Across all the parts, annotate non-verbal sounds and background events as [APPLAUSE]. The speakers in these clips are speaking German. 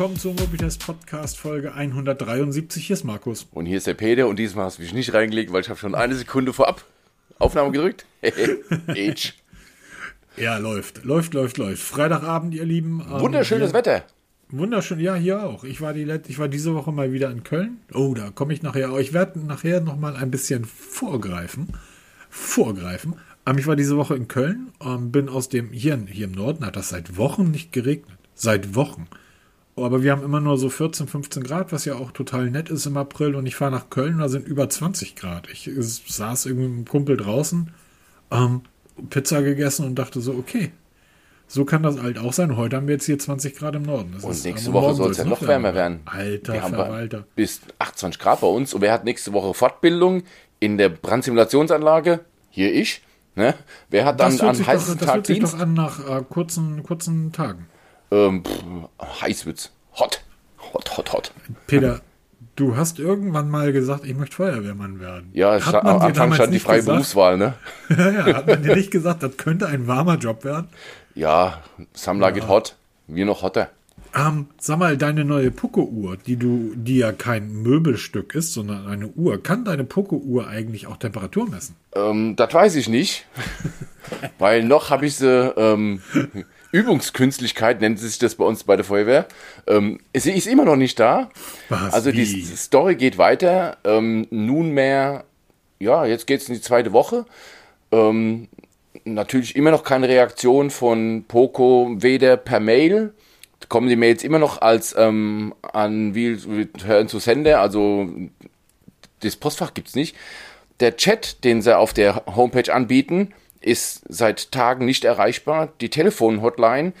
willkommen zum Mobitest Podcast Folge 173. Hier ist Markus. Und hier ist der Peter und diesmal hast du mich nicht reingelegt, weil ich habe schon eine Sekunde vorab Aufnahme gedrückt. [LAUGHS] Age. Ja, läuft, läuft, läuft, läuft. Freitagabend, ihr Lieben. Ähm, Wunderschönes Wetter. Wunderschön, ja, hier auch. Ich war, die, ich war diese Woche mal wieder in Köln. Oh, da komme ich nachher. Ich werde nachher noch mal ein bisschen vorgreifen. Vorgreifen. Ähm, ich war diese Woche in Köln, ähm, bin aus dem, hier, hier im Norden hat das seit Wochen nicht geregnet. Seit Wochen. Aber wir haben immer nur so 14, 15 Grad, was ja auch total nett ist im April. Und ich fahre nach Köln, da sind über 20 Grad. Ich saß irgendwie mit einem Kumpel draußen, ähm, Pizza gegessen und dachte so, okay, so kann das halt auch sein. Heute haben wir jetzt hier 20 Grad im Norden. Das und nächste Woche soll es ja noch wärmer werden. Alter wir Verwalter. bis 28 Grad bei uns. Und wer hat nächste Woche Fortbildung in der Brandsimulationsανlage? Hier ich. Ne? Wer hat dann an heißen doch, Tag Das hört sich doch an nach äh, kurzen, kurzen Tagen. Ähm, pff, heiß wird's. Hot. Hot, hot, hot. Peter, du hast irgendwann mal gesagt, ich möchte Feuerwehrmann werden. Ja, am Anfang stand die freie gesagt? Berufswahl, ne? [LAUGHS] ja, ja, hat man dir nicht gesagt, das könnte ein warmer Job werden? Ja, Samla ja. geht hot. Wir noch hotter. Ähm, sag mal, deine neue Poco-Uhr, die du, die ja kein Möbelstück ist, sondern eine Uhr, kann deine Poco-Uhr eigentlich auch Temperatur messen? Ähm, das weiß ich nicht. [LAUGHS] Weil noch habe ich sie ähm, Übungskünstlichkeit nennt sich das bei uns bei der Feuerwehr. Ähm, sie ist immer noch nicht da. Was, also wie? die Story geht weiter. Ähm, nunmehr, ja, jetzt geht es in die zweite Woche. Ähm, natürlich immer noch keine Reaktion von Poco, weder per Mail. Kommen die Mails immer noch als ähm, an wie Return zu Sender, also das Postfach gibt es nicht. Der Chat, den sie auf der Homepage anbieten, ist seit Tagen nicht erreichbar. Die Telefon-Hotline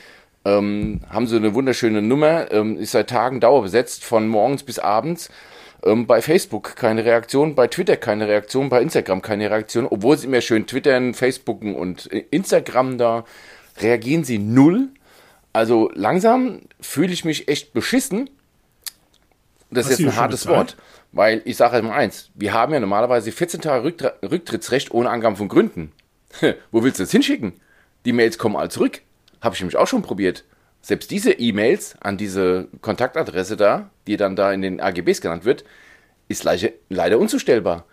ähm, haben sie eine wunderschöne Nummer, ähm, ist seit Tagen dauerbesetzt, von morgens bis abends. Ähm, bei Facebook keine Reaktion, bei Twitter keine Reaktion, bei Instagram keine Reaktion, obwohl sie immer schön twittern, Facebooken und Instagram da, reagieren sie null. Also langsam fühle ich mich echt beschissen. Das Hast ist jetzt ein hartes Wort. Weil ich sage immer eins, wir haben ja normalerweise 14 Tage Rücktrittsrecht ohne Angaben von Gründen. Wo willst du das hinschicken? Die Mails kommen alle zurück. Habe ich nämlich auch schon probiert. Selbst diese E-Mails an diese Kontaktadresse da, die dann da in den AGBs genannt wird, ist leider, unzustellbar.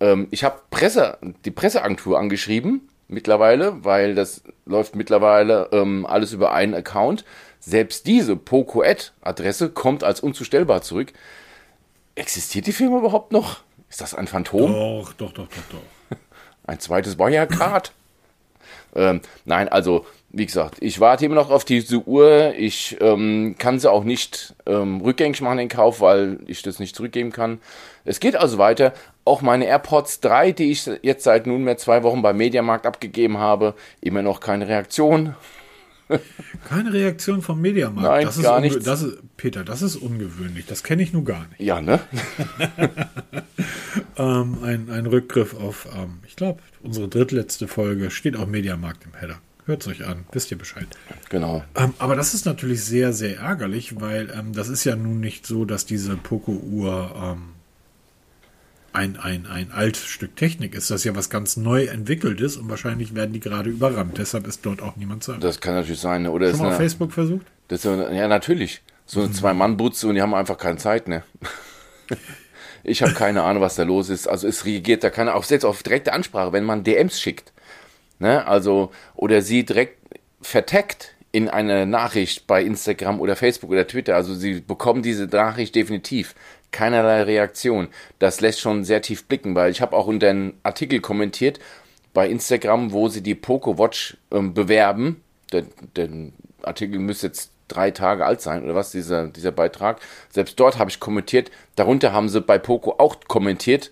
Ähm, ich habe Presse, die Presseagentur angeschrieben mittlerweile, weil das läuft mittlerweile ähm, alles über einen Account. Selbst diese Poco-Ad-Adresse kommt als unzustellbar zurück. Existiert die Firma überhaupt noch? Ist das ein Phantom? Doch, doch, doch, doch, doch. Ein zweites Wirecard? ähm, nein, also, wie gesagt, ich warte immer noch auf diese Uhr. Ich ähm, kann sie auch nicht ähm, rückgängig machen, den Kauf, weil ich das nicht zurückgeben kann. Es geht also weiter. Auch meine AirPods 3, die ich jetzt seit nunmehr zwei Wochen beim Mediamarkt abgegeben habe, immer noch keine Reaktion. [LAUGHS] Keine Reaktion vom Mediamarkt. Nein, das gar nicht. Peter, das ist ungewöhnlich. Das kenne ich nun gar nicht. Ja, ne? [LAUGHS] ähm, ein, ein Rückgriff auf, ähm, ich glaube, unsere drittletzte Folge steht auch Mediamarkt im Header. Hört es euch an, wisst ihr Bescheid. Genau. Ähm, aber das ist natürlich sehr, sehr ärgerlich, weil ähm, das ist ja nun nicht so, dass diese Poco-Uhr ähm, ein, ein, ein altes Stück Technik ist, das ja was ganz neu entwickelt ist und wahrscheinlich werden die gerade überrannt. Deshalb ist dort auch niemand zu Das kann natürlich sein. Ne? Oder Schon mal auf Facebook versucht? Das, ja, natürlich. So eine mhm. Zwei-Mann-Butze und die haben einfach keine Zeit, ne? [LAUGHS] ich habe keine Ahnung, was da los ist. Also es reagiert da keiner, auch selbst auf direkte Ansprache, wenn man DMs schickt. Ne? Also, oder sie direkt verteckt in eine Nachricht bei Instagram oder Facebook oder Twitter. Also sie bekommen diese Nachricht definitiv keinerlei Reaktion. Das lässt schon sehr tief blicken, weil ich habe auch unter einen Artikel kommentiert bei Instagram, wo sie die Poco Watch ähm, bewerben. Der, der Artikel müsste jetzt drei Tage alt sein oder was, dieser, dieser Beitrag. Selbst dort habe ich kommentiert. Darunter haben sie bei Poco auch kommentiert.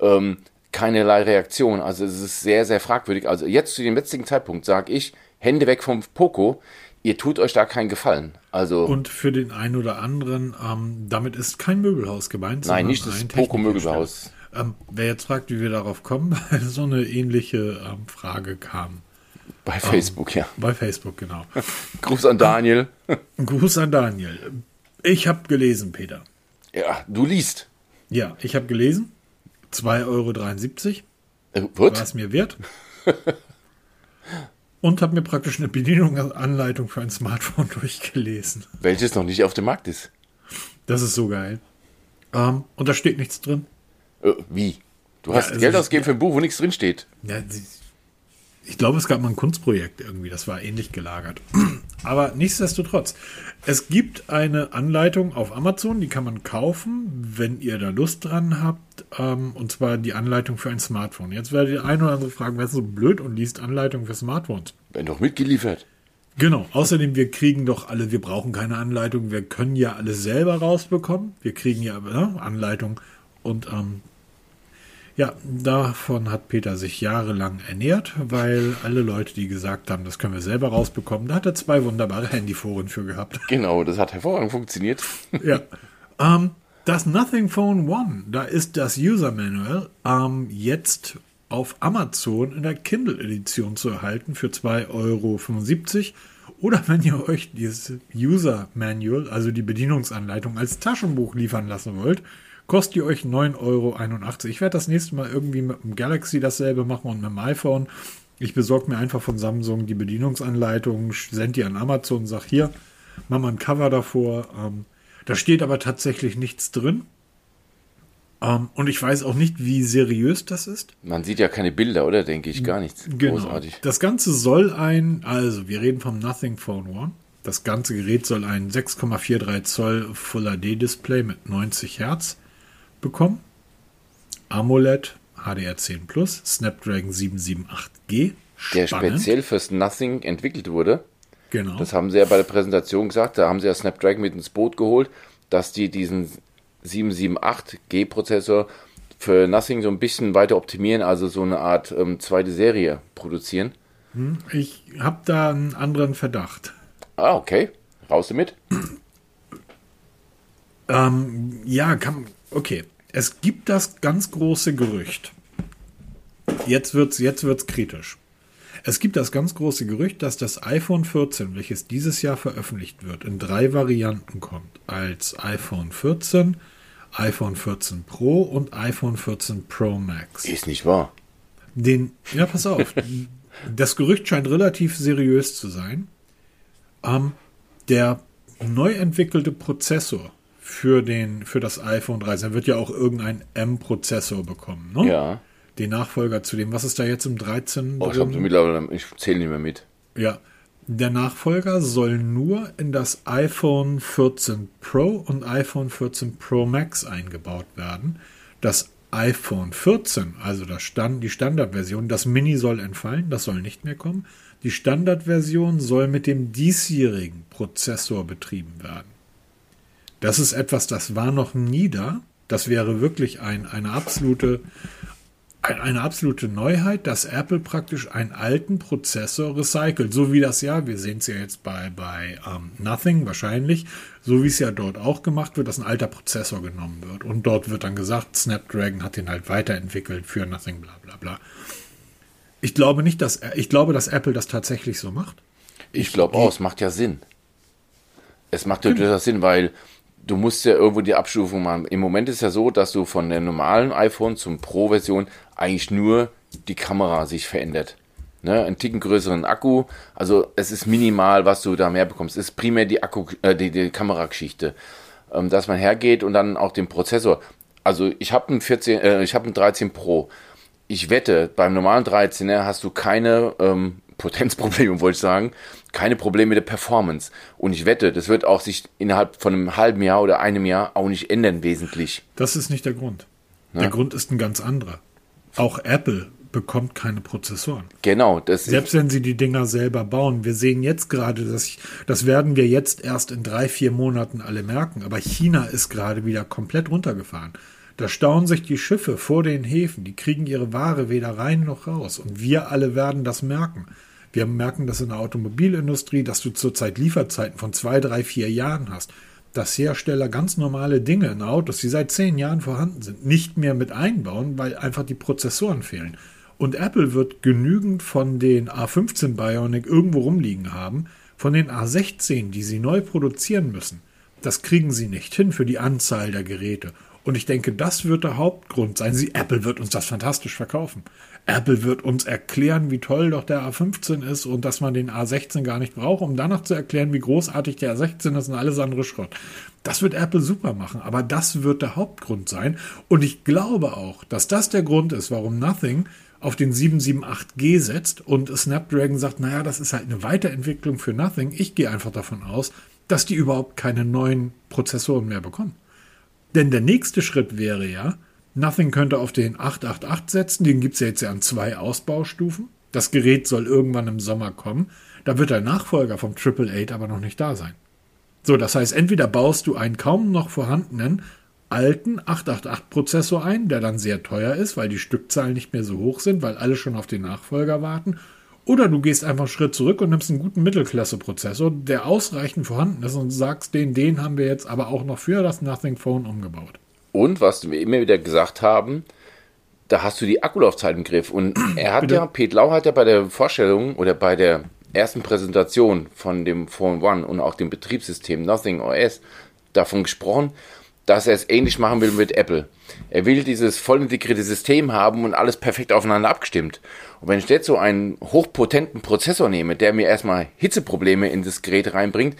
Ähm, keinerlei Reaktion. Also es ist sehr, sehr fragwürdig. Also jetzt zu dem jetzigen Zeitpunkt sage ich, Hände weg vom Poco ihr tut euch da keinen Gefallen. Also und für den einen oder anderen, ähm, damit ist kein Möbelhaus gemeint. Nein, nicht das Poco-Möbelhaus. Ähm, wer jetzt fragt, wie wir darauf kommen, weil [LAUGHS] so eine ähnliche ähm, Frage kam. Bei ähm, Facebook, ja. Bei Facebook, genau. [LAUGHS] Gruß an Daniel. [LAUGHS] Gruß an Daniel. Ich habe gelesen, Peter. Ja, du liest. Ja, ich habe gelesen. 2,73 Euro. Äh, es mir wert. Und habe mir praktisch eine Bedienungsanleitung für ein Smartphone [LAUGHS] durchgelesen. Welches noch nicht auf dem Markt ist. Das ist so geil. Ähm, und da steht nichts drin. Äh, wie? Du hast ja, also Geld ausgegeben für ein Buch, wo nichts drin steht. Ja, ich glaube, es gab mal ein Kunstprojekt irgendwie, das war ähnlich gelagert. [CLEARS THROAT] Aber nichtsdestotrotz, es gibt eine Anleitung auf Amazon, die kann man kaufen, wenn ihr da Lust dran habt. Ähm, und zwar die Anleitung für ein Smartphone. Jetzt werdet ihr ein oder andere fragen, wer ist so blöd und liest Anleitung für Smartphones? Wenn doch mitgeliefert. Genau. Außerdem, wir kriegen doch alle, wir brauchen keine Anleitung, wir können ja alles selber rausbekommen. Wir kriegen ja ne, Anleitung und ähm, ja, davon hat Peter sich jahrelang ernährt, weil alle Leute, die gesagt haben, das können wir selber rausbekommen, da hat er zwei wunderbare Handyforen für gehabt. Genau, das hat hervorragend funktioniert. ja. Ähm, das Nothing Phone One, da ist das User Manual ähm, jetzt auf Amazon in der Kindle-Edition zu erhalten für 2,75 Euro. Oder wenn ihr euch dieses User Manual, also die Bedienungsanleitung, als Taschenbuch liefern lassen wollt, kostet die euch 9,81 Euro. Ich werde das nächste Mal irgendwie mit dem Galaxy dasselbe machen und mit dem iPhone. Ich besorge mir einfach von Samsung die Bedienungsanleitung, sende die an Amazon sage hier, mach mal ein Cover davor. Ähm, da steht aber tatsächlich nichts drin. Ähm, und ich weiß auch nicht, wie seriös das ist. Man sieht ja keine Bilder, oder? Denke ich, gar nichts. Genau. Großartig. Das Ganze soll ein, also wir reden vom Nothing Phone One. Das ganze Gerät soll ein 6,43 Zoll Full HD Display mit 90 Hertz bekommen. AMOLED, HDR10 Plus, Snapdragon 778G. Der speziell fürs Nothing entwickelt wurde. Genau. Das haben sie ja bei der Präsentation gesagt. Da haben sie ja Snapdragon mit ins Boot geholt, dass die diesen 778G-Prozessor für Nothing so ein bisschen weiter optimieren, also so eine Art ähm, zweite Serie produzieren. Hm, ich habe da einen anderen Verdacht. Ah, okay. Raus damit. Ähm, ja, kann, Okay, es gibt das ganz große Gerücht. Jetzt wird's, jetzt wird's kritisch. Es gibt das ganz große Gerücht, dass das iPhone 14, welches dieses Jahr veröffentlicht wird, in drei Varianten kommt. Als iPhone 14, iPhone 14 Pro und iPhone 14 Pro Max. Ist nicht wahr. Den, ja, pass auf. das Gerücht scheint relativ seriös zu sein. Ähm, der neu entwickelte Prozessor für, den, für das iPhone 13. Er wird ja auch irgendein M-Prozessor bekommen, ne? Ja. Den Nachfolger zu dem. Was ist da jetzt im 13? Oh, ich, mittlerweile, ich zähle nicht mehr mit. Ja. Der Nachfolger soll nur in das iPhone 14 Pro und iPhone 14 Pro Max eingebaut werden. Das iPhone 14, also das Stand, die Standardversion, das Mini soll entfallen, das soll nicht mehr kommen. Die Standardversion soll mit dem diesjährigen Prozessor betrieben werden. Das ist etwas, das war noch nie da. Das wäre wirklich ein, eine absolute, eine absolute Neuheit, dass Apple praktisch einen alten Prozessor recycelt. So wie das ja, wir sehen es ja jetzt bei, bei um, ähm, Nothing wahrscheinlich, so wie es ja dort auch gemacht wird, dass ein alter Prozessor genommen wird. Und dort wird dann gesagt, Snapdragon hat den halt weiterentwickelt für Nothing, bla bla bla. Ich glaube nicht, dass ich glaube, dass Apple das tatsächlich so macht. Ich, ich glaube auch, es macht ja Sinn. Es macht ja durchaus Sinn, weil du musst ja irgendwo die Abstufung machen. Im Moment ist ja so, dass du von der normalen iPhone zum Pro-Version eigentlich nur die Kamera sich verändert. Ne, einen Ticken größeren Akku, also es ist minimal, was du da mehr bekommst. Es ist primär die Akku, äh, die, die Kamerageschichte, ähm, dass man hergeht und dann auch den Prozessor. Also ich habe einen 14, äh, ich habe einen 13 Pro. Ich wette, beim normalen 13er hast du keine ähm, [LAUGHS] Potenzprobleme, wollte ich sagen, keine Probleme mit der Performance. Und ich wette, das wird auch sich innerhalb von einem halben Jahr oder einem Jahr auch nicht ändern, wesentlich. Das ist nicht der Grund. Ja? Der Grund ist ein ganz anderer. Auch Apple bekommt keine Prozessoren. Genau. Das Selbst wenn sie die Dinger selber bauen. Wir sehen jetzt gerade, dass ich, das werden wir jetzt erst in drei, vier Monaten alle merken. Aber China ist gerade wieder komplett runtergefahren. Da stauen sich die Schiffe vor den Häfen. Die kriegen ihre Ware weder rein noch raus. Und wir alle werden das merken. Wir merken das in der Automobilindustrie, dass du zurzeit Lieferzeiten von zwei, drei, vier Jahren hast. Dass Hersteller ganz normale Dinge in Autos, die seit zehn Jahren vorhanden sind, nicht mehr mit einbauen, weil einfach die Prozessoren fehlen. Und Apple wird genügend von den A15 Bionic irgendwo rumliegen haben, von den A16, die sie neu produzieren müssen. Das kriegen sie nicht hin für die Anzahl der Geräte. Und ich denke, das wird der Hauptgrund sein. Sie, Apple wird uns das fantastisch verkaufen. Apple wird uns erklären, wie toll doch der A15 ist und dass man den A16 gar nicht braucht, um danach zu erklären, wie großartig der A16 ist und alles andere Schrott. Das wird Apple super machen, aber das wird der Hauptgrund sein. Und ich glaube auch, dass das der Grund ist, warum Nothing auf den 778G setzt und Snapdragon sagt, naja, das ist halt eine Weiterentwicklung für Nothing. Ich gehe einfach davon aus, dass die überhaupt keine neuen Prozessoren mehr bekommen. Denn der nächste Schritt wäre ja, Nothing könnte auf den 888 setzen, den gibt es ja jetzt ja an zwei Ausbaustufen. Das Gerät soll irgendwann im Sommer kommen. Da wird der Nachfolger vom 888 aber noch nicht da sein. So, das heißt, entweder baust du einen kaum noch vorhandenen alten 888-Prozessor ein, der dann sehr teuer ist, weil die Stückzahlen nicht mehr so hoch sind, weil alle schon auf den Nachfolger warten. Oder du gehst einfach einen Schritt zurück und nimmst einen guten Mittelklasse-Prozessor, der ausreichend vorhanden ist und sagst, den, den haben wir jetzt aber auch noch für das Nothing Phone umgebaut. Und was wir immer wieder gesagt haben, da hast du die Akkulaufzeit im Griff. Und er hat Bitte? ja, Pete Lau hat ja bei der Vorstellung oder bei der ersten Präsentation von dem Phone One und auch dem Betriebssystem Nothing OS davon gesprochen, dass er es ähnlich machen will mit Apple. Er will dieses voll integrierte System haben und alles perfekt aufeinander abgestimmt. Und wenn ich jetzt so einen hochpotenten Prozessor nehme, der mir erstmal Hitzeprobleme in das Gerät reinbringt,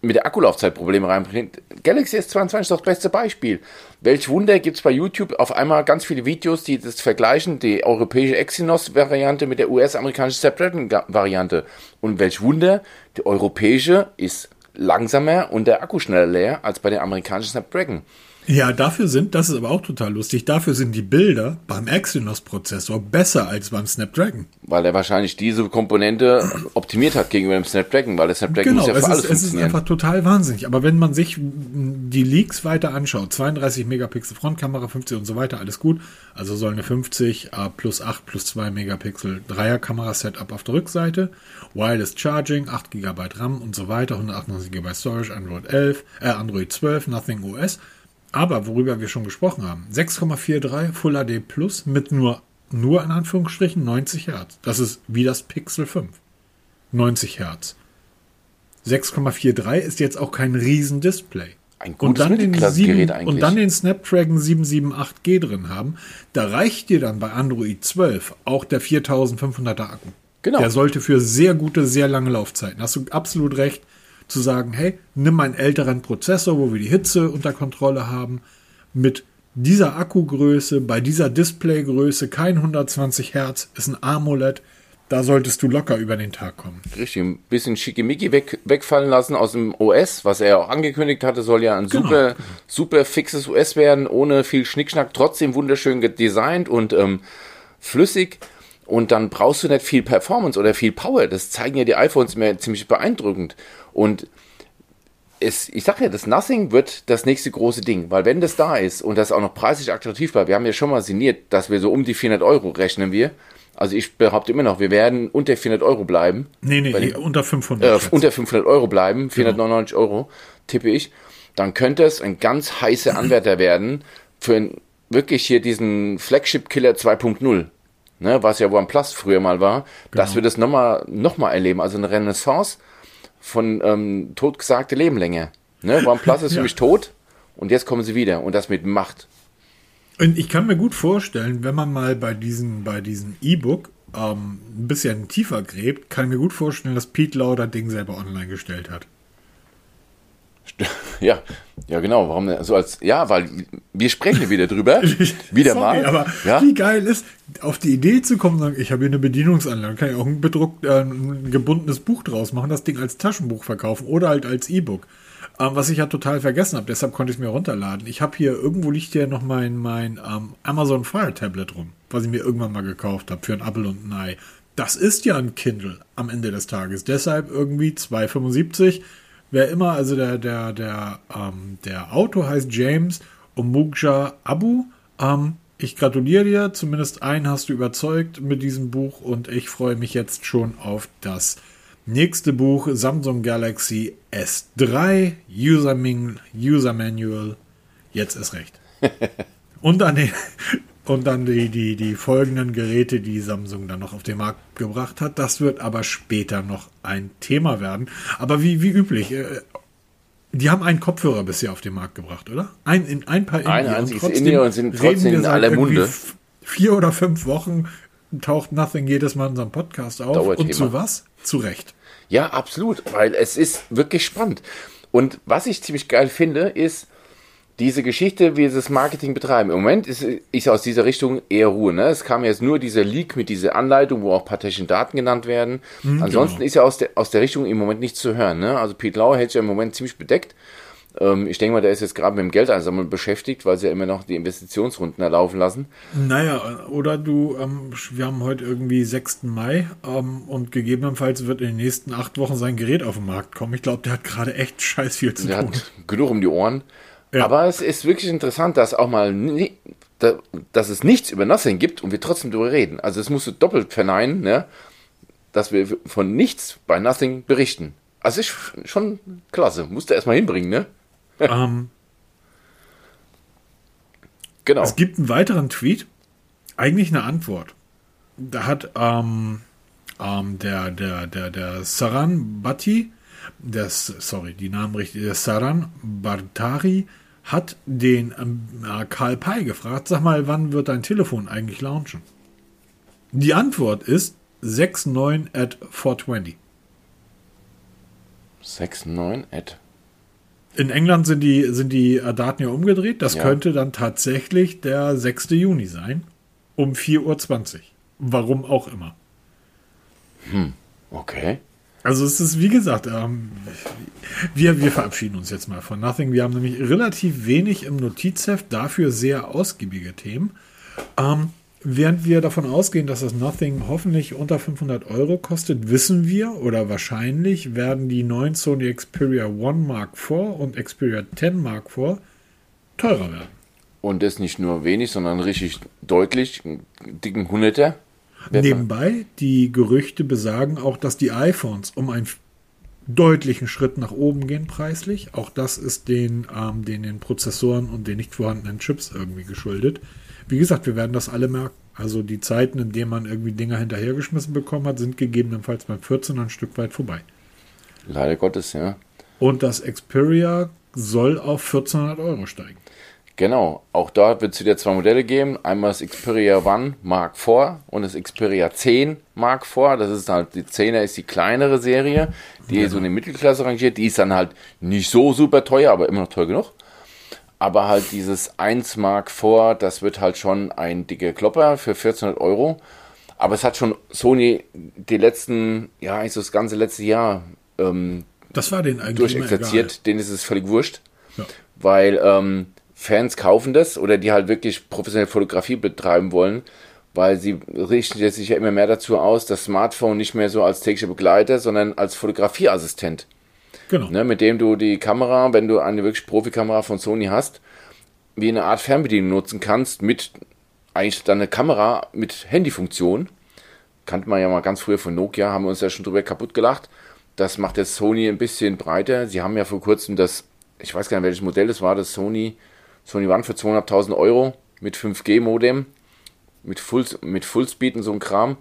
mit der Akkulaufzeit Probleme reinbringt. Galaxy S22 ist doch das beste Beispiel. Welch Wunder gibt es bei YouTube auf einmal ganz viele Videos, die das vergleichen, die europäische Exynos-Variante mit der US-amerikanischen Snapdragon-Variante. Und welch Wunder, die europäische ist langsamer und der Akku schneller leer als bei der amerikanischen Snapdragon. Ja, dafür sind, das ist aber auch total lustig, dafür sind die Bilder beim Exynos-Prozessor besser als beim Snapdragon. Weil er wahrscheinlich diese Komponente optimiert hat gegenüber dem Snapdragon, weil der Snapdragon genau, muss ja für alles ist, es ist einfach total wahnsinnig. Aber wenn man sich die Leaks weiter anschaut, 32 Megapixel Frontkamera, 50 und so weiter, alles gut. Also soll eine 50 A plus 8 plus 2 Megapixel Dreierkamera-Setup auf der Rückseite, Wireless Charging, 8 GB RAM und so weiter, 198 GB Storage, Android 11, äh, Android 12, Nothing OS. Aber worüber wir schon gesprochen haben, 6,43 Full HD Plus mit nur, nur in Anführungsstrichen 90 Hertz. Das ist wie das Pixel 5. 90 Hertz. 6,43 ist jetzt auch kein Riesendisplay. Ein gutes und dann, den 7, eigentlich. und dann den Snapdragon 778G drin haben, da reicht dir dann bei Android 12 auch der 4500er Akku. Genau. Der sollte für sehr gute, sehr lange Laufzeiten. Hast du absolut recht zu sagen, hey, nimm einen älteren Prozessor, wo wir die Hitze unter Kontrolle haben, mit dieser Akkugröße, bei dieser Displaygröße, kein 120 Hertz, ist ein AMOLED, da solltest du locker über den Tag kommen. Richtig, ein bisschen schickimicki weg, wegfallen lassen aus dem OS, was er auch angekündigt hatte, soll ja ein genau. super, super fixes OS werden, ohne viel Schnickschnack, trotzdem wunderschön designt und ähm, flüssig. Und dann brauchst du nicht viel Performance oder viel Power. Das zeigen ja die iPhones mir ziemlich beeindruckend. Und es, ich sage ja, das Nothing wird das nächste große Ding, weil wenn das da ist und das auch noch preislich attraktiv bleibt, wir haben ja schon mal sinniert, dass wir so um die 400 Euro rechnen wir. Also ich behaupte immer noch, wir werden unter 400 Euro bleiben. Nee, nee, die, unter 500. Äh, unter 500 Euro bleiben, 499 genau. Euro, tippe ich. Dann könnte es ein ganz heißer Anwärter werden für wirklich hier diesen Flagship Killer 2.0. Ne, was ja OnePlus früher mal war, genau. dass wir das nochmal noch mal erleben. Also eine Renaissance von ähm, totgesagte Lebenlänge. Ne? OnePlus ist [LAUGHS] ja. mich tot und jetzt kommen sie wieder und das mit Macht. Und ich kann mir gut vorstellen, wenn man mal bei diesem bei diesem E-Book ähm, ein bisschen tiefer gräbt, kann ich mir gut vorstellen, dass Pete Lau das Ding selber online gestellt hat. [LAUGHS] Ja, ja genau. Warum so als ja, weil wir sprechen wieder drüber, [LAUGHS] wieder Sorry, mal. Aber ja? wie geil ist, auf die Idee zu kommen, sagen, ich habe hier eine Bedienungsanlage, kann ich auch ein bedruckt, äh, ein gebundenes Buch draus machen, das Ding als Taschenbuch verkaufen oder halt als E-Book. Ähm, was ich ja total vergessen habe, deshalb konnte ich es mir runterladen. Ich habe hier irgendwo liegt hier noch mein mein ähm, Amazon Fire Tablet rum, was ich mir irgendwann mal gekauft habe für ein Apple und ein Ei. Das ist ja ein Kindle am Ende des Tages. Deshalb irgendwie 2,75 wer immer, also der, der, der, ähm, der Autor heißt James Omugja Abu. Ähm, ich gratuliere dir, zumindest einen hast du überzeugt mit diesem Buch und ich freue mich jetzt schon auf das nächste Buch Samsung Galaxy S3 User, User Manual. Jetzt ist recht. [LAUGHS] Und an den, und dann die, die, die folgenden Geräte, die Samsung dann noch auf den Markt gebracht hat. Das wird aber später noch ein Thema werden. Aber wie, wie üblich, äh, die haben einen Kopfhörer bisher auf den Markt gebracht, oder? Ein, in, ein paar Ein einziges Indie und sind trotzdem in aller Munde. Vier oder fünf Wochen taucht Nothing jedes Mal in unserem Podcast auf. Und zu was? Zu Recht. Ja, absolut, weil es ist wirklich spannend. Und was ich ziemlich geil finde, ist diese Geschichte, wie sie das Marketing betreiben. Im Moment ist, ist aus dieser Richtung eher Ruhe. Ne? Es kam jetzt nur dieser Leak mit dieser Anleitung, wo auch technische Daten genannt werden. Mhm, Ansonsten genau. ist ja aus der, aus der Richtung im Moment nichts zu hören. Ne? Also Pete Lau hält sich ja im Moment ziemlich bedeckt. Ähm, ich denke mal, der ist jetzt gerade mit dem Geldeinsammeln beschäftigt, weil sie ja immer noch die Investitionsrunden erlaufen lassen. Naja, oder du, ähm, wir haben heute irgendwie 6. Mai ähm, und gegebenenfalls wird in den nächsten acht Wochen sein Gerät auf den Markt kommen. Ich glaube, der hat gerade echt [LAUGHS] scheiß viel zu der tun. Hat genug um die Ohren. Ja. Aber es ist wirklich interessant, dass auch mal dass es nichts über Nothing gibt und wir trotzdem darüber reden. Also es musst du doppelt verneinen, ne? dass wir von nichts bei Nothing berichten. Also ist schon klasse. Musst du erstmal hinbringen, ne? [LAUGHS] Ähm, genau. Es gibt einen weiteren Tweet, eigentlich eine Antwort. Da hat ähm, ähm, der, der, der, der Saran Bhatti, der, sorry, die Namen richtig, der Saran Bartari hat den äh, Karl Pei gefragt, sag mal, wann wird dein Telefon eigentlich launchen? Die Antwort ist 69 at 420. 69 at in England sind die, sind die äh, Daten ja umgedreht. Das ja. könnte dann tatsächlich der 6. Juni sein. Um 4.20 Uhr. Warum auch immer. Hm, okay. Also es ist, wie gesagt, ähm, wir, wir verabschieden uns jetzt mal von Nothing. Wir haben nämlich relativ wenig im Notizheft, dafür sehr ausgiebige Themen. Ähm, Während wir davon ausgehen, dass das Nothing hoffentlich unter 500 Euro kostet, wissen wir oder wahrscheinlich werden die neuen Sony Xperia 1 Mark IV und Xperia 10 Mark IV teurer werden. Und das nicht nur wenig, sondern richtig deutlich, dicken Hunderter. Nebenbei, die Gerüchte besagen auch, dass die iPhones um einen deutlichen Schritt nach oben gehen preislich. Auch das ist den, ähm, den, den Prozessoren und den nicht vorhandenen Chips irgendwie geschuldet wie gesagt, wir werden das alle merken. Also die Zeiten, in denen man irgendwie Dinger hinterhergeschmissen bekommen hat, sind gegebenenfalls beim 14 ein Stück weit vorbei. Leider Gottes, ja. Und das Xperia soll auf 1400 Euro steigen. Genau, auch dort wird es wieder zwei Modelle geben. Einmal das Xperia One Mark IV und das Xperia 10 Mark IV. Das ist halt, die 10er ist die kleinere Serie, die genau. so in die Mittelklasse rangiert. Die ist dann halt nicht so super teuer, aber immer noch teuer genug. Aber halt dieses 1 Mark vor, das wird halt schon ein dicker Klopper für 1400 Euro. Aber es hat schon Sony die letzten, ja, eigentlich so das ganze letzte Jahr ähm, das war den eigentlich durchexerziert. Denen ist es völlig wurscht. Ja. Weil ähm, Fans kaufen das oder die halt wirklich professionelle Fotografie betreiben wollen, weil sie richten sich ja immer mehr dazu aus, das Smartphone nicht mehr so als täglicher Begleiter, sondern als Fotografieassistent Genau. Ne, mit dem du die Kamera, wenn du eine wirklich Profikamera von Sony hast, wie eine Art Fernbedienung nutzen kannst, mit eigentlich deine Kamera mit Handyfunktion. Kannte man ja mal ganz früher von Nokia, haben wir uns ja schon drüber kaputt gelacht. Das macht jetzt Sony ein bisschen breiter. Sie haben ja vor kurzem das, ich weiß gar nicht welches Modell das war, das Sony, Sony One für 200.000 Euro mit 5G-Modem, mit, Full, mit Fullspeed und so ein Kram,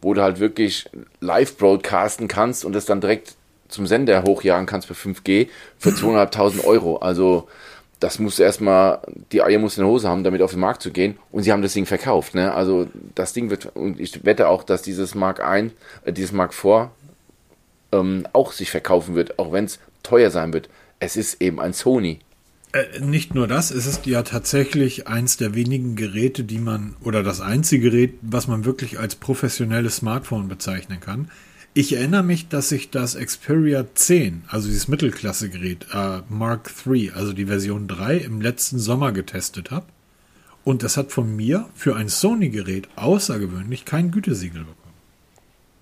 wo du halt wirklich live broadcasten kannst und das dann direkt zum Sender hochjagen kannst für 5G für [LAUGHS] 200.000 Euro. Also das musst du erstmal, die Eier musst du in der Hose haben, damit auf den Markt zu gehen. Und sie haben das Ding verkauft. Ne? Also das Ding wird, und ich wette auch, dass dieses Mark 1, äh, dieses Mark 4 ähm, auch sich verkaufen wird, auch wenn es teuer sein wird. Es ist eben ein Sony. Äh, nicht nur das, es ist ja tatsächlich eins der wenigen Geräte, die man, oder das einzige Gerät, was man wirklich als professionelles Smartphone bezeichnen kann. Ich erinnere mich, dass ich das Xperia 10, also dieses Mittelklasse-Gerät, äh, Mark III, also die Version 3, im letzten Sommer getestet habe. Und das hat von mir für ein Sony-Gerät außergewöhnlich kein Gütesiegel bekommen.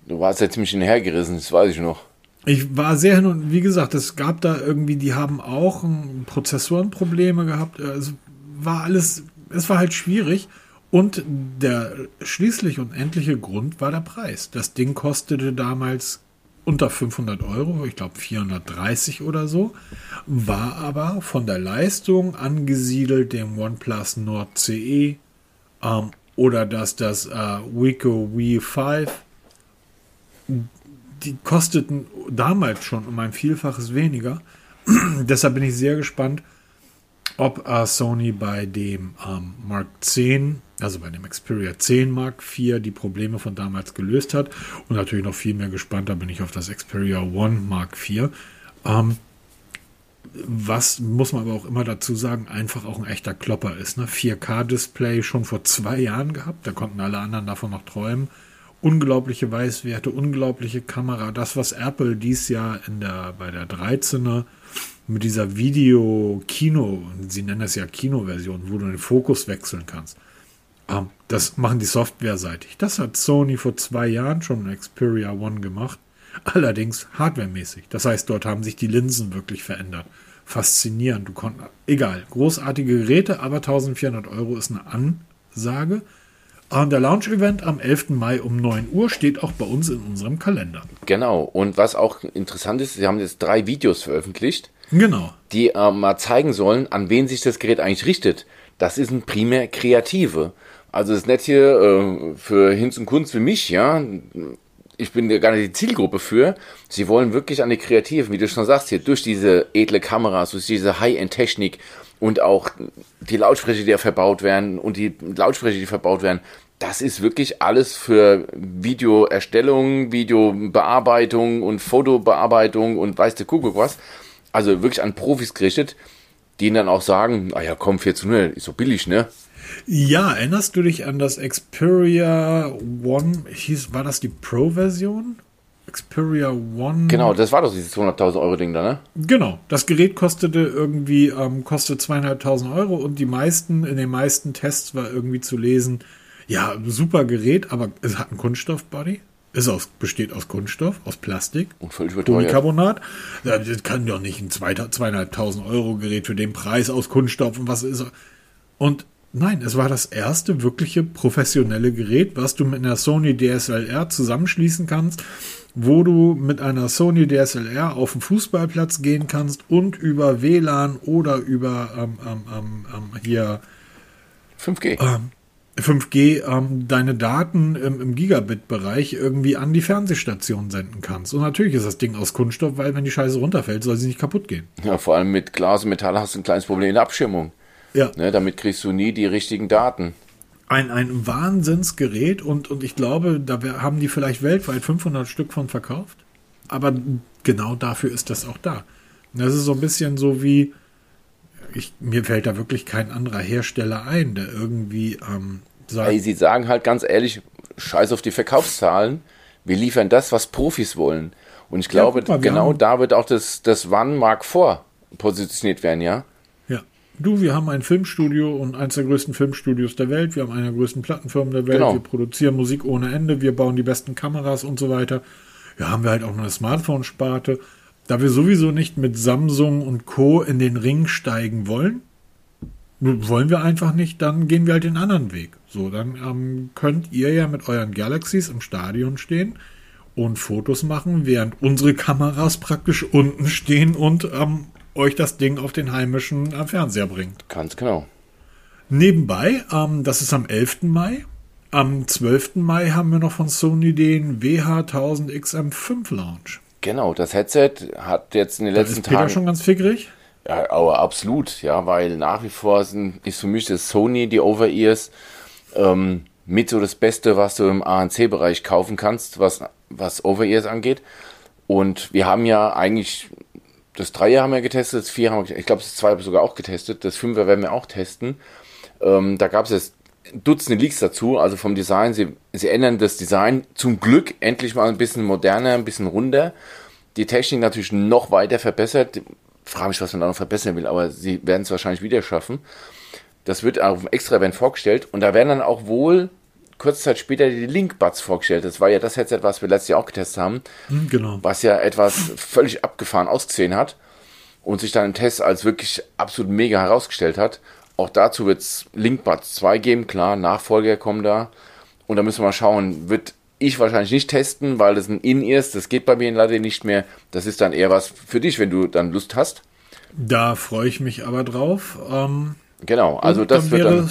Du warst ja ziemlich hinhergerissen, das weiß ich noch. Ich war sehr hin und wie gesagt, es gab da irgendwie, die haben auch Prozessorenprobleme gehabt. Es war alles, es war halt schwierig. Und der schließlich und endliche Grund war der Preis. Das Ding kostete damals unter 500 Euro, ich glaube 430 oder so, war aber von der Leistung angesiedelt dem OnePlus Nord CE ähm, oder dass das äh, Wico V5, die kosteten damals schon um ein Vielfaches weniger. [CLEARS THROAT] Deshalb bin ich sehr gespannt, ob äh, Sony bei dem ähm, Mark 10 also bei dem Xperia 10 Mark IV, die Probleme von damals gelöst hat. Und natürlich noch viel mehr gespannt, da bin ich auf das Xperia One Mark IV. Ähm, was muss man aber auch immer dazu sagen, einfach auch ein echter Klopper ist. Ne? 4K-Display schon vor zwei Jahren gehabt, da konnten alle anderen davon noch träumen. Unglaubliche Weißwerte, unglaubliche Kamera. Das, was Apple dies Jahr in der, bei der 13er mit dieser Video-Kino, sie nennen das ja Kino-Version, wo du den Fokus wechseln kannst. Ähm, das machen die softwareseitig. Das hat Sony vor zwei Jahren schon in Xperia One gemacht. Allerdings hardwaremäßig. Das heißt, dort haben sich die Linsen wirklich verändert. Faszinierend. Du konntest, egal, großartige Geräte, aber 1400 Euro ist eine Ansage. Und der Launch-Event am 11. Mai um 9 Uhr steht auch bei uns in unserem Kalender. Genau. Und was auch interessant ist, sie haben jetzt drei Videos veröffentlicht. Genau. Die äh, mal zeigen sollen, an wen sich das Gerät eigentlich richtet. Das ist ein primär Kreative. Also das ist nicht hier äh, für Hinz und Kunst wie mich, ja ich bin gar nicht die Zielgruppe für. Sie wollen wirklich an die Kreativen, wie du schon sagst, hier durch diese edle Kameras, durch diese High-End-Technik und auch die Lautsprecher, die ja verbaut werden und die Lautsprecher, die verbaut werden. Das ist wirklich alles für Videoerstellung, Videobearbeitung und Fotobearbeitung und weißt du, Kuckuck was. Also wirklich an Profis gerichtet, die dann auch sagen, ah ja, komm, 1400 ist so billig, ne? Ja, erinnerst du dich an das Xperia One? Hieß, war das die Pro-Version? Xperia One. Genau, das war doch dieses 200.000 Euro Ding da, ne? Genau, das Gerät kostete irgendwie, ähm, kostet zweieinhalbtausend Euro und die meisten, in den meisten Tests war irgendwie zu lesen, ja, super Gerät, aber es hat einen Kunststoffbody. Es aus, besteht aus Kunststoff, aus Plastik, und völlig Polycarbonat. Das kann doch nicht ein zweieinhalbtausend Euro Gerät für den Preis aus Kunststoff und was ist. Und Nein, es war das erste wirkliche professionelle Gerät, was du mit einer Sony DSLR zusammenschließen kannst, wo du mit einer Sony DSLR auf den Fußballplatz gehen kannst und über WLAN oder über ähm, ähm, ähm, ähm hier 5G. 5G ähm, deine Daten im, im Gigabit-Bereich irgendwie an die Fernsehstation senden kannst. Und natürlich ist das Ding aus Kunststoff, weil wenn die Scheiße runterfällt, soll sie nicht kaputt gehen. Ja, vor allem mit Glas und Metall hast du ein kleines Problem in der Abschirmung. Ja. Ne, damit kriegst du nie die richtigen Daten. Ein, ein Wahnsinnsgerät und, und ich glaube, da haben die vielleicht weltweit 500 Stück von verkauft. Aber genau dafür ist das auch da. Das ist so ein bisschen so wie, ich, mir fällt da wirklich kein anderer Hersteller ein, der irgendwie ähm, sagt. Hey, sie sagen halt ganz ehrlich, scheiß auf die Verkaufszahlen. Wir liefern das, was Profis wollen. Und ich glaube, ja, mal, genau da wird auch das, das One Mark IV positioniert werden, ja? Du, wir haben ein Filmstudio und eines der größten Filmstudios der Welt, wir haben eine der größten Plattenfirmen der Welt, genau. wir produzieren Musik ohne Ende, wir bauen die besten Kameras und so weiter. Ja, haben wir halt auch eine Smartphone-Sparte. Da wir sowieso nicht mit Samsung und Co. in den Ring steigen wollen, wollen wir einfach nicht, dann gehen wir halt den anderen Weg. So, dann ähm, könnt ihr ja mit euren Galaxies im Stadion stehen und Fotos machen, während unsere Kameras praktisch unten stehen und ähm, euch das Ding auf den heimischen äh, Fernseher bringt. Ganz genau. Nebenbei, ähm, das ist am 11. Mai. Am 12. Mai haben wir noch von Sony den WH1000XM5 Launch. Genau, das Headset hat jetzt in den letzten ist Peter Tagen. schon ganz fickrig? Ja, aber absolut, ja, weil nach wie vor sind, ist für mich das Sony, die Over-Ears, ähm, mit so das Beste, was du im ANC-Bereich kaufen kannst, was, was Over-Ears angeht. Und wir haben ja eigentlich das Dreier haben wir getestet, das Vier haben wir, ich glaube, das Zwei haben wir sogar auch getestet, das Fünfer werden wir auch testen. Ähm, da gab es jetzt Dutzende Leaks dazu, also vom Design. Sie, sie ändern das Design zum Glück endlich mal ein bisschen moderner, ein bisschen runder. Die Technik natürlich noch weiter verbessert. Frage mich, was man da noch verbessern will, aber sie werden es wahrscheinlich wieder schaffen. Das wird auf dem Extra-Event vorgestellt und da werden dann auch wohl kurze Zeit später die Link-Buds vorgestellt. Das war ja das Headset, was wir letztes Jahr auch getestet haben. Hm, genau. Was ja etwas völlig abgefahren ausgesehen hat und sich dann im Test als wirklich absolut mega herausgestellt hat. Auch dazu wird es Link-Buds 2 geben, klar, Nachfolger kommen da. Und da müssen wir mal schauen, wird ich wahrscheinlich nicht testen, weil das ein In-Ear ist. Das geht bei mir leider nicht mehr. Das ist dann eher was für dich, wenn du dann Lust hast. Da freue ich mich aber drauf. Ähm, genau, also das wird dann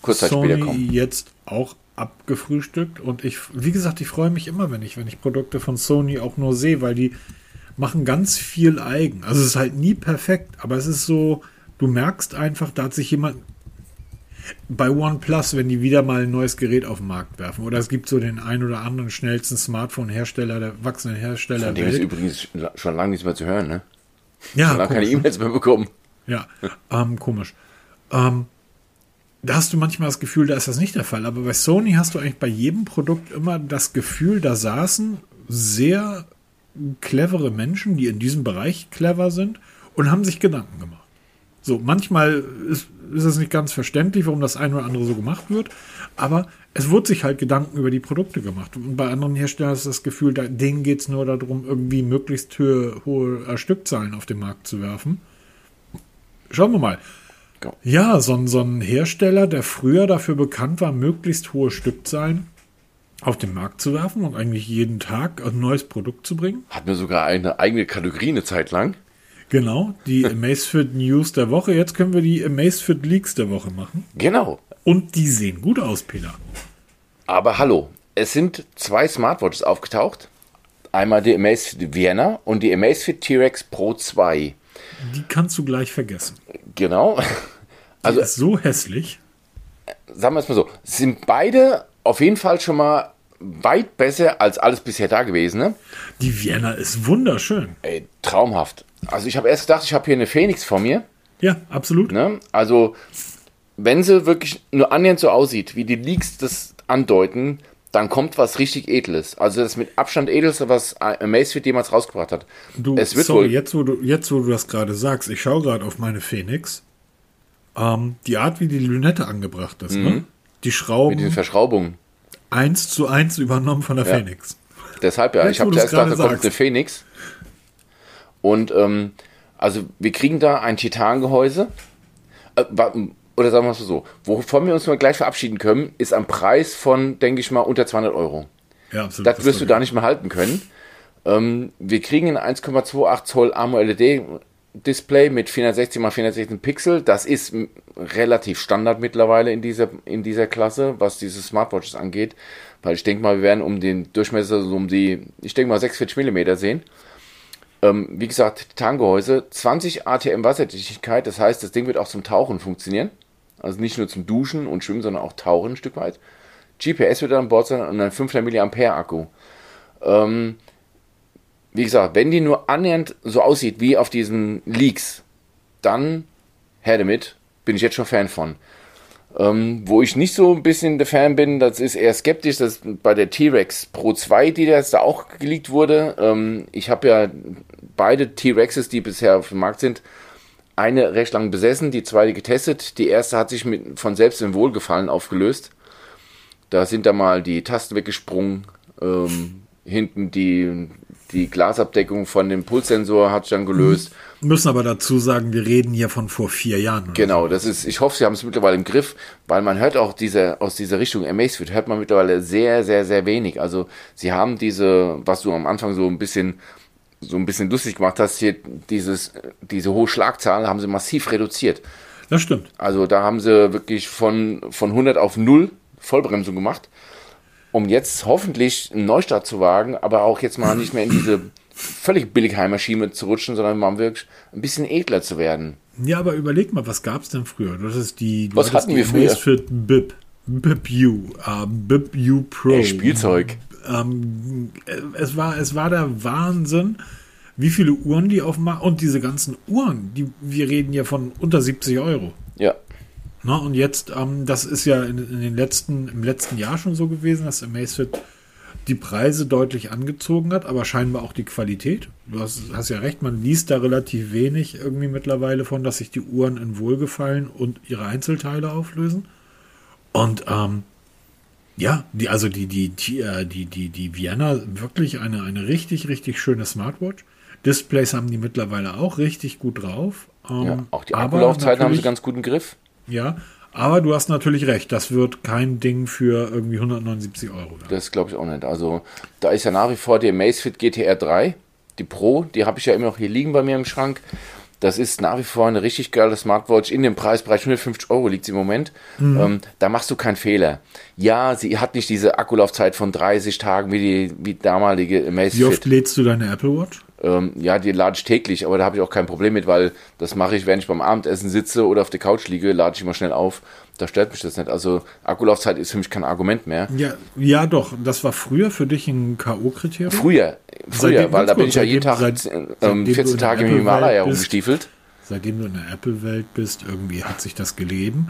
kurz Zeit später kommen. jetzt auch abgefrühstückt und ich, wie gesagt, ich freue mich immer, wenn ich, wenn ich Produkte von Sony auch nur sehe, weil die machen ganz viel eigen. Also es ist halt nie perfekt, aber es ist so, du merkst einfach, da hat sich jemand, bei OnePlus, wenn die wieder mal ein neues Gerät auf den Markt werfen. Oder es gibt so den ein oder anderen schnellsten Smartphone-Hersteller, der wachsenden Hersteller. Von dem ist übrigens schon lange nichts mehr zu hören, ne? Ja. Schon lange keine E-Mails mehr bekommen. Ja, ähm, komisch. Ähm, da hast du manchmal das Gefühl, da ist das nicht der Fall. Aber bei Sony hast du eigentlich bei jedem Produkt immer das Gefühl, da saßen sehr clevere Menschen, die in diesem Bereich clever sind und haben sich Gedanken gemacht. So, manchmal ist, ist es nicht ganz verständlich, warum das eine oder andere so gemacht wird, aber es wird sich halt Gedanken über die Produkte gemacht. Und bei anderen Herstellern ist das Gefühl, da, denen geht es nur darum, irgendwie möglichst hohe, hohe Stückzahlen auf den Markt zu werfen. Schauen wir mal. Ja, so ein, so ein Hersteller, der früher dafür bekannt war, möglichst hohe Stückzahlen auf den Markt zu werfen und eigentlich jeden Tag ein neues Produkt zu bringen. Hat mir sogar eine eigene Kategorie eine Zeit lang. Genau, die [LAUGHS] Amazfit News der Woche. Jetzt können wir die Amazfit Leaks der Woche machen. Genau. Und die sehen gut aus, Peter. Aber hallo, es sind zwei Smartwatches aufgetaucht. Einmal die Amazfit Vienna und die Amazfit T-Rex Pro 2. Die kannst du gleich vergessen. Genau. [LAUGHS] Also ist so hässlich. Sagen wir es mal so, sind beide auf jeden Fall schon mal weit besser als alles bisher da gewesen. Ne? Die Vienna ist wunderschön. Ey, traumhaft. Also ich habe erst gedacht, ich habe hier eine Phoenix vor mir. Ja, absolut. Ne? Also wenn sie wirklich nur annähernd so aussieht, wie die Leaks das andeuten, dann kommt was richtig Edles. Also das mit Abstand Edelste, was Amazfit jemals rausgebracht hat. Du, es wird sorry, wohl jetzt wo, du, jetzt wo du das gerade sagst, ich schaue gerade auf meine Phoenix. Ähm, die Art, wie die Lünette angebracht ist, ne? mhm. ne? Die Schrauben. Mit den Verschraubungen. Eins zu eins übernommen von der ja. Phoenix. Deshalb ja, ich habe zuerst gedacht, da kommt eine Phoenix. Und ähm, also wir kriegen da ein Titangehäuse. Äh, oder sagen wir es so, wovon wir uns mal gleich verabschieden können, ist ein Preis von, denke ich mal, unter 200 Euro. Ja, absolut. Das, das wirst du da nicht mehr halten können. Ähm, wir kriegen ein 1,28 Zoll AMOLED Display mit 460 x 416 Pixel. Das ist relativ Standard mittlerweile in dieser, in dieser Klasse, was diese Smartwatches angeht. Weil ich denke mal, wir werden um den Durchmesser so um die, ich denke mal 46 mm sehen. Ähm, wie gesagt, Titangehäuse, 20 ATM Wasserdichtigkeit, das heißt, das Ding wird auch zum Tauchen funktionieren. Also nicht nur zum Duschen und Schwimmen, sondern auch Tauchen ein Stück weit. GPS wird an Bord sein und ein 500 mAh Akku. Ähm, wie gesagt, wenn die nur annähernd so aussieht wie auf diesen Leaks, dann her damit, bin ich jetzt schon Fan von. Ähm, wo ich nicht so ein bisschen der Fan bin, das ist eher skeptisch, dass bei der T-Rex Pro 2, die jetzt da auch geleakt wurde. Ähm, ich habe ja beide T-Rexes, die bisher auf dem Markt sind, eine recht lang besessen, die zweite getestet. Die erste hat sich mit, von selbst im Wohlgefallen aufgelöst. Da sind da mal die Tasten weggesprungen. Ähm, hinten die, die Glasabdeckung von dem Pulssensor hat sich dann gelöst. Wir müssen aber dazu sagen, wir reden hier von vor vier Jahren. Genau, das ist, ich hoffe, sie haben es mittlerweile im Griff, weil man hört auch diese, aus dieser Richtung Amazfit hört man mittlerweile sehr, sehr, sehr wenig. Also sie haben diese, was du am Anfang so ein bisschen so ein bisschen lustig gemacht hast, hier dieses, diese hohe Schlagzahl haben sie massiv reduziert. Das stimmt. Also da haben sie wirklich von, von 100 auf 0 Vollbremsung gemacht, um jetzt hoffentlich einen Neustart zu wagen, aber auch jetzt mal nicht mehr in diese völlig Billigheimer-Schiene zu rutschen, sondern mal wirklich ein bisschen edler zu werden. Ja, aber überleg mal, was gab es denn früher? Das ist die, was hatten wir früher? Für BIP, BIP U, uh, BIP U Pro. Ey, Spielzeug ähm, es, war, es war der Wahnsinn, wie viele Uhren die aufmachen. Und diese ganzen Uhren, die, wir reden ja von unter 70 Euro. Ja. Na, und jetzt, ähm, das ist ja in, in, den letzten, im letzten Jahr schon so gewesen, dass Amazfit die Preise deutlich angezogen hat, aber scheinbar auch die Qualität. Du hast, hast, ja recht, man liest da relativ wenig irgendwie mittlerweile von, dass sich die Uhren in Wohlgefallen und ihre Einzelteile auflösen. Und ähm, ja, die, also die, die, die, äh, die, die, die Vienna, wirklich eine, eine richtig, richtig schöne Smartwatch. Displays haben die mittlerweile auch richtig gut drauf. Ähm, ja, auch die Akkulaufzeiten haben sie ganz gut im Griff. Ja, aber du hast natürlich recht, das wird kein Ding für irgendwie 179 Euro. Das glaube ich auch nicht. Also da ist ja nach wie vor die Amazfit GTR 3, die Pro, die habe ich ja immer noch hier liegen bei mir im Schrank. Das ist nach wie vor eine richtig geile Smartwatch. In dem Preisbereich 150 Euro liegt sie im Moment. Mhm. Ähm, da machst du keinen Fehler. Ja, sie hat nicht diese Akkulaufzeit von 30 Tagen wie die wie damalige Amazfit. Wie oft lädst du deine Apple Watch? Ähm, ja, die lade ich täglich, aber da habe ich auch kein Problem mit, weil das mache ich, wenn ich beim Abendessen sitze oder auf der Couch liege, lade ich immer schnell auf. Da stört mich das nicht. Also Akkulaufzeit ist für mich kein Argument mehr. Ja, ja doch. Das war früher für dich ein K.O.-Kriterium? Früher. Früher, seitdem, weil da bin ich ja jeden Tag seit, ähm, 14 Tage im Himalaya rumgestiefelt. Seitdem du in der Apple-Welt bist, irgendwie hat sich das geleben.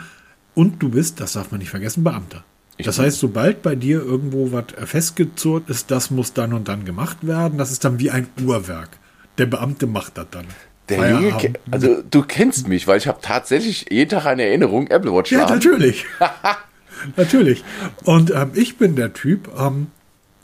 Und du bist, das darf man nicht vergessen, Beamter. Ich das heißt, sobald bei dir irgendwo was festgezurrt ist, das muss dann und dann gemacht werden. Das ist dann wie ein Uhrwerk. Der Beamte macht das dann. Der Junge, also du kennst mich, weil ich habe tatsächlich jeden Tag eine Erinnerung, Apple Watch Ja, haben. natürlich. [LAUGHS] natürlich. Und ähm, ich bin der Typ, ähm,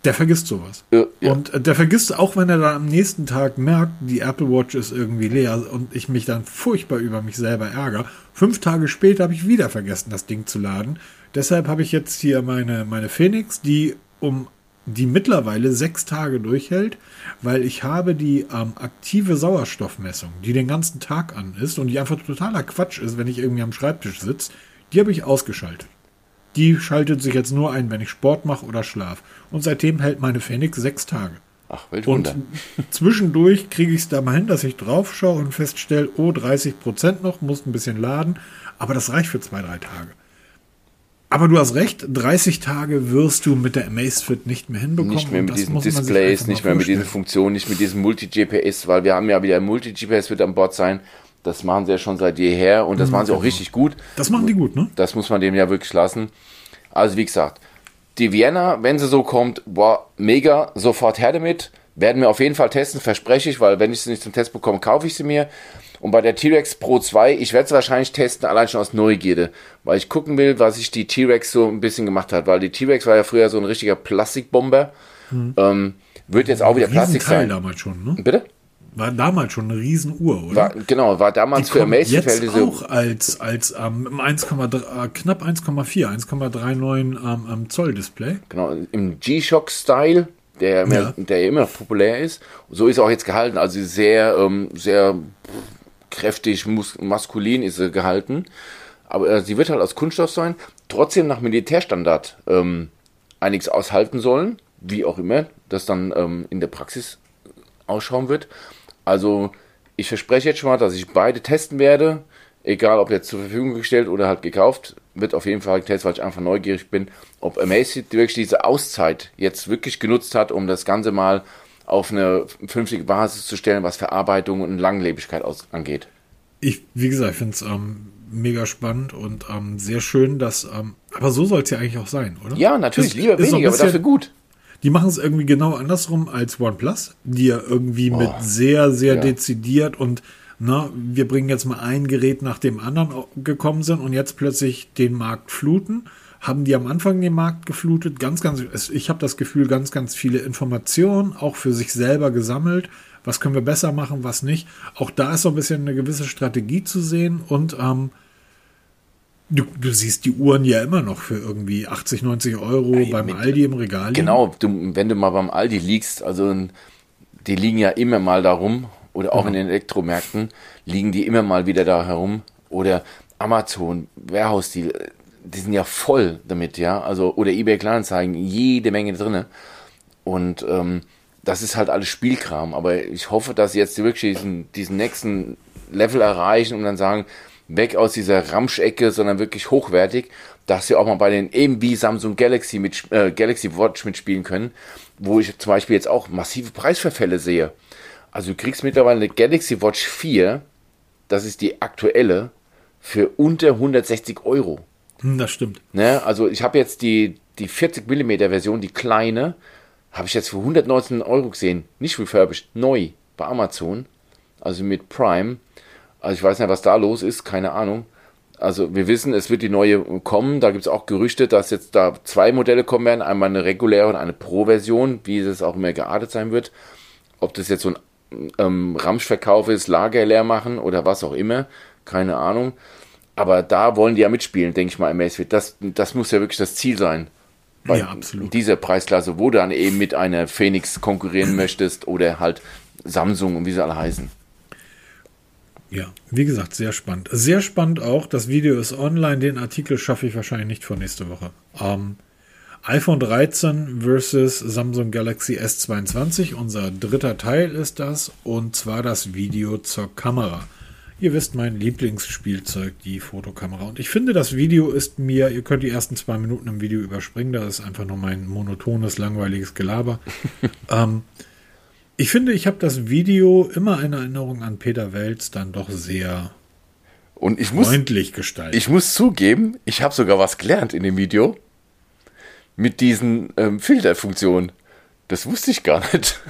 der vergisst sowas. Ja, ja. Und äh, der vergisst auch, wenn er dann am nächsten Tag merkt, die Apple Watch ist irgendwie leer und ich mich dann furchtbar über mich selber ärgere. Fünf Tage später habe ich wieder vergessen, das Ding zu laden. Deshalb habe ich jetzt hier meine, meine Phoenix, die um die mittlerweile sechs Tage durchhält, weil ich habe die ähm, aktive Sauerstoffmessung, die den ganzen Tag an ist und die einfach totaler Quatsch ist, wenn ich irgendwie am Schreibtisch sitze, die habe ich ausgeschaltet. Die schaltet sich jetzt nur ein, wenn ich Sport mache oder schlaf. Und seitdem hält meine Phoenix sechs Tage. Ach, Weltwunder. Und [LAUGHS] zwischendurch kriege ich es da mal hin, dass ich drauf schaue und feststelle, oh, 30 Prozent noch, muss ein bisschen laden. Aber das reicht für zwei, drei Tage. Aber du hast recht, 30 Tage wirst du mit der Amazfit nicht mehr hinbekommen. Nicht mehr mit diesen Displays, nicht mehr mit diesen Funktionen, nicht mit diesem Multi-GPS, weil wir haben ja wieder Multi-GPS wird an Bord sein. Das machen sie ja schon seit jeher und das mhm, machen sie auch genau. richtig gut. Das machen die gut, ne? Das muss man dem ja wirklich lassen. Also wie gesagt, die Vienna, wenn sie so kommt, boah, mega, sofort her damit. Werden wir auf jeden Fall testen, verspreche ich, weil wenn ich sie nicht zum Test bekomme, kaufe ich sie mir. Und bei der T-Rex Pro 2, ich werde es wahrscheinlich testen, allein schon aus Neugierde, weil ich gucken will, was sich die T-Rex so ein bisschen gemacht hat, weil die T-Rex war ja früher so ein richtiger Plastikbomber. Hm. Ähm, wird jetzt auch wieder Plastik sein. damals schon, ne? Bitte? War damals schon eine Riesenuhr, oder? War, genau, war damals die für Amazfit jetzt auch als, als ähm, 1,3, äh, knapp 1,4, 1,39 ähm, Zoll Display. Genau, im G-Shock-Style, der, ja. der immer noch populär ist. So ist er auch jetzt gehalten, also sehr, ähm, sehr kräftig, maskulin ist sie gehalten. Aber äh, sie wird halt aus Kunststoff sein, trotzdem nach Militärstandard ähm, einiges aushalten sollen, wie auch immer das dann ähm, in der Praxis ausschauen wird. Also ich verspreche jetzt schon mal, dass ich beide testen werde, egal ob jetzt zur Verfügung gestellt oder halt gekauft, wird auf jeden Fall getestet, weil ich einfach neugierig bin, ob Amazfit wirklich diese Auszeit jetzt wirklich genutzt hat, um das Ganze mal auf eine vernünftige Basis zu stellen, was Verarbeitung und Langlebigkeit aus, angeht. Ich, wie gesagt, ich finde es ähm, mega spannend und ähm, sehr schön, dass, ähm, aber so soll es ja eigentlich auch sein, oder? Ja, natürlich, lieber weniger, aber dafür gut. Die machen es irgendwie genau andersrum als OnePlus, die ja irgendwie oh, mit sehr, sehr ja. dezidiert und na, wir bringen jetzt mal ein Gerät nach dem anderen gekommen sind und jetzt plötzlich den Markt fluten haben die am Anfang den Markt geflutet. Ganz, ganz, ich habe das Gefühl, ganz, ganz viele Informationen auch für sich selber gesammelt. Was können wir besser machen, was nicht. Auch da ist so ein bisschen eine gewisse Strategie zu sehen und ähm, Du, du, siehst die Uhren ja immer noch für irgendwie 80, 90 Euro Ey, beim Aldi im Regal. Genau, du, wenn du mal beim Aldi liegst, also die liegen ja immer mal da rum oder auch ja. in den Elektromärkten liegen die immer mal wieder da herum oder Amazon, Warehouse, die die sind ja voll damit, ja. Also, oder eBay Kleinanzeigen, jede Menge drinne. Und ähm, das ist halt alles Spielkram. Aber ich hoffe, dass sie jetzt wirklich diesen, diesen nächsten Level erreichen und dann sagen, weg aus dieser Ramschecke, sondern wirklich hochwertig, dass sie auch mal bei den eben wie Samsung Galaxy mit äh, Galaxy Watch mitspielen können, wo ich zum Beispiel jetzt auch massive Preisverfälle sehe. Also du kriegst mittlerweile eine Galaxy Watch 4, das ist die aktuelle, für unter 160 Euro. Hm, das stimmt. Ne? Also ich habe jetzt die, die 40 mm Version, die kleine, habe ich jetzt für 119 Euro gesehen. Nicht refurbished, neu bei Amazon. Also mit Prime. Also ich weiß nicht, was da los ist, keine Ahnung. Also wir wissen, es wird die neue kommen. Da gibt es auch Gerüchte, dass jetzt da zwei Modelle kommen werden. Einmal eine reguläre und eine Pro-Version, wie es auch immer geartet sein wird. Ob das jetzt so ein ähm, Ramschverkauf ist, Lager leer machen oder was auch immer. Keine Ahnung. Aber da wollen die ja mitspielen, denke ich mal, Amazfit. Das, das muss ja wirklich das Ziel sein. Bei ja, absolut. dieser Preisklasse, wo du dann eben mit einer Phoenix konkurrieren [CLEARS THROAT] möchtest oder halt Samsung und wie sie alle heißen. Ja, wie gesagt, sehr spannend. Sehr spannend auch. Das Video ist online. Den Artikel schaffe ich wahrscheinlich nicht vor nächste Woche. Ähm, iPhone 13 versus Samsung Galaxy S22. Unser dritter Teil ist das. Und zwar das Video zur Kamera. Ihr wisst, mein Lieblingsspielzeug, die Fotokamera. Und ich finde, das Video ist mir, ihr könnt die ersten zwei Minuten im Video überspringen, das ist einfach nur mein monotones, langweiliges Gelaber. [LAUGHS] ähm, ich finde, ich habe das Video immer in Erinnerung an Peter Welz dann doch sehr und ich muss, freundlich gestaltet. Ich muss zugeben, ich habe sogar was gelernt in dem Video mit diesen ähm, Filterfunktionen. Das wusste ich gar nicht.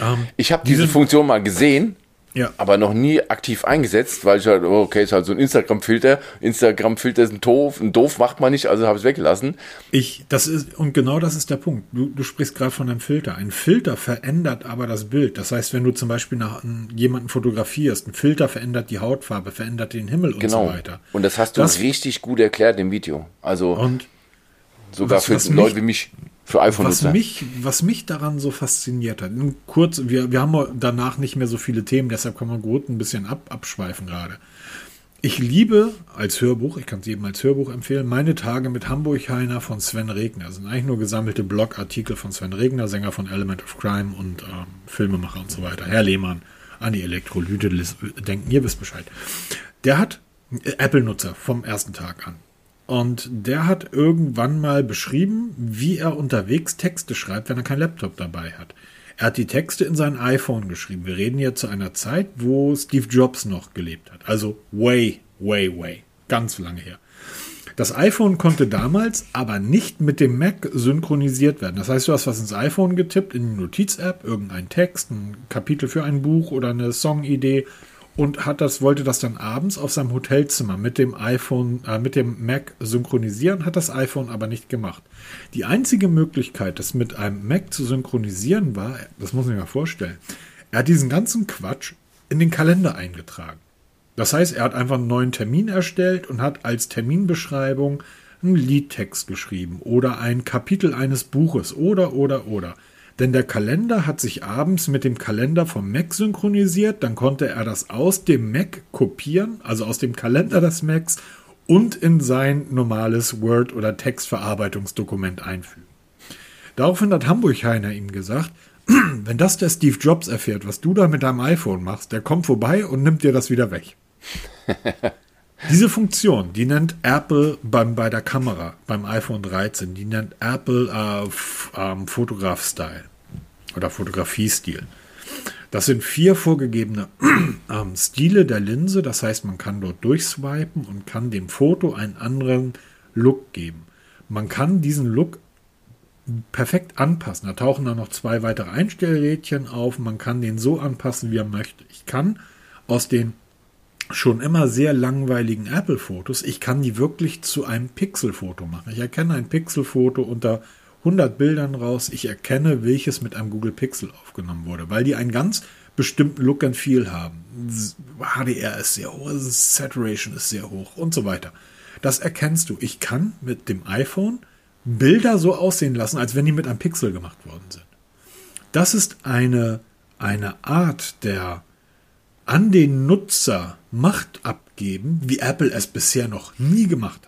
Um, ähm, ich habe diese Funktion mal gesehen ja. Aber noch nie aktiv eingesetzt, weil ich halt, oh, okay, ist halt so ein Instagram-Filter. Instagram-Filter sind doof, ein doof macht man nicht, also habe ich es weggelassen. Ich, das ist, und genau das ist der Punkt. Du, du sprichst gerade von einem Filter. Ein Filter verändert aber das Bild. Das heißt, wenn du zum Beispiel nach jemanden fotografierst, ein Filter verändert die Hautfarbe, verändert den Himmel und genau. so weiter. Und das hast du das, richtig gut erklärt im Video. Also, und sogar was, für was Leute wie mich. Für iPhone was mich, was mich daran so fasziniert hat, kurz, wir, wir haben danach nicht mehr so viele Themen, deshalb kann man gut ein bisschen ab, abschweifen gerade. Ich liebe als Hörbuch, ich kann es jedem als Hörbuch empfehlen, meine Tage mit Hamburg Heiner von Sven Regner. Das sind eigentlich nur gesammelte Blogartikel von Sven Regner, Sänger von Element of Crime und ähm, Filmemacher und so weiter. Herr Lehmann, an die Elektrolyte denken, ihr wisst Bescheid. Der hat äh, Apple-Nutzer vom ersten Tag an. Und der hat irgendwann mal beschrieben, wie er unterwegs Texte schreibt, wenn er keinen Laptop dabei hat. Er hat die Texte in sein iPhone geschrieben. Wir reden hier zu einer Zeit, wo Steve Jobs noch gelebt hat. Also way, way, way. Ganz lange her. Das iPhone konnte damals aber nicht mit dem Mac synchronisiert werden. Das heißt, du hast was ins iPhone getippt, in die Notiz-App, irgendein Text, ein Kapitel für ein Buch oder eine Songidee und hat das, wollte das dann abends auf seinem Hotelzimmer mit dem iPhone, äh, mit dem Mac synchronisieren, hat das iPhone aber nicht gemacht. Die einzige Möglichkeit, das mit einem Mac zu synchronisieren, war, das muss man sich mal vorstellen, er hat diesen ganzen Quatsch in den Kalender eingetragen. Das heißt, er hat einfach einen neuen Termin erstellt und hat als Terminbeschreibung einen Liedtext geschrieben oder ein Kapitel eines Buches oder oder oder. Denn der Kalender hat sich abends mit dem Kalender vom Mac synchronisiert, dann konnte er das aus dem Mac kopieren, also aus dem Kalender des Macs und in sein normales Word- oder Textverarbeitungsdokument einfügen. Daraufhin hat Hamburg Heiner ihm gesagt, [CLEARS THROAT] wenn das der Steve Jobs erfährt, was du da mit deinem iPhone machst, der kommt vorbei und nimmt dir das wieder weg. [LAUGHS] Diese Funktion, die nennt Apple beim, bei der Kamera, beim iPhone 13, die nennt Apple äh, ähm, Fotograf Style oder Fotografie-Stil. Das sind vier vorgegebene [CLEARS THROAT] ähm, Stile der Linse. Das heißt, man kann dort durchswipen und kann dem Foto einen anderen Look geben. Man kann diesen Look perfekt anpassen. Da tauchen dann noch zwei weitere Einstellrädchen auf. Man kann den so anpassen, wie er möchte. Ich kann aus den schon immer sehr langweiligen Apple-Fotos, ich kann die wirklich zu einem Pixel-Foto machen. Ich erkenne ein Pixel-Foto unter 100 Bildern raus. Ich erkenne, welches mit einem Google Pixel aufgenommen wurde, weil die einen ganz bestimmten Look and Feel haben. HDR ist sehr hoch, Saturation ist sehr hoch und so weiter. Das erkennst du. Ich kann mit dem iPhone Bilder so aussehen lassen, als wenn die mit einem Pixel gemacht worden sind. Das ist eine, eine Art der an den Nutzer Macht abgeben, wie Apple es bisher noch nie gemacht hat.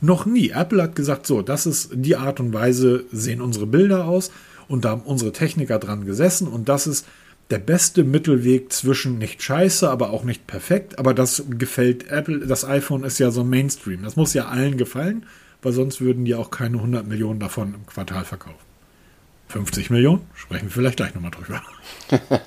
Noch nie. Apple hat gesagt, so, das ist die Art und Weise, sehen unsere Bilder aus und da haben unsere Techniker dran gesessen und das ist der beste Mittelweg zwischen nicht scheiße, aber auch nicht perfekt, aber das gefällt Apple. Das iPhone ist ja so Mainstream. Das muss ja allen gefallen, weil sonst würden die auch keine 100 Millionen davon im Quartal verkaufen. 50 Millionen? Sprechen wir vielleicht gleich nochmal drüber. [LAUGHS]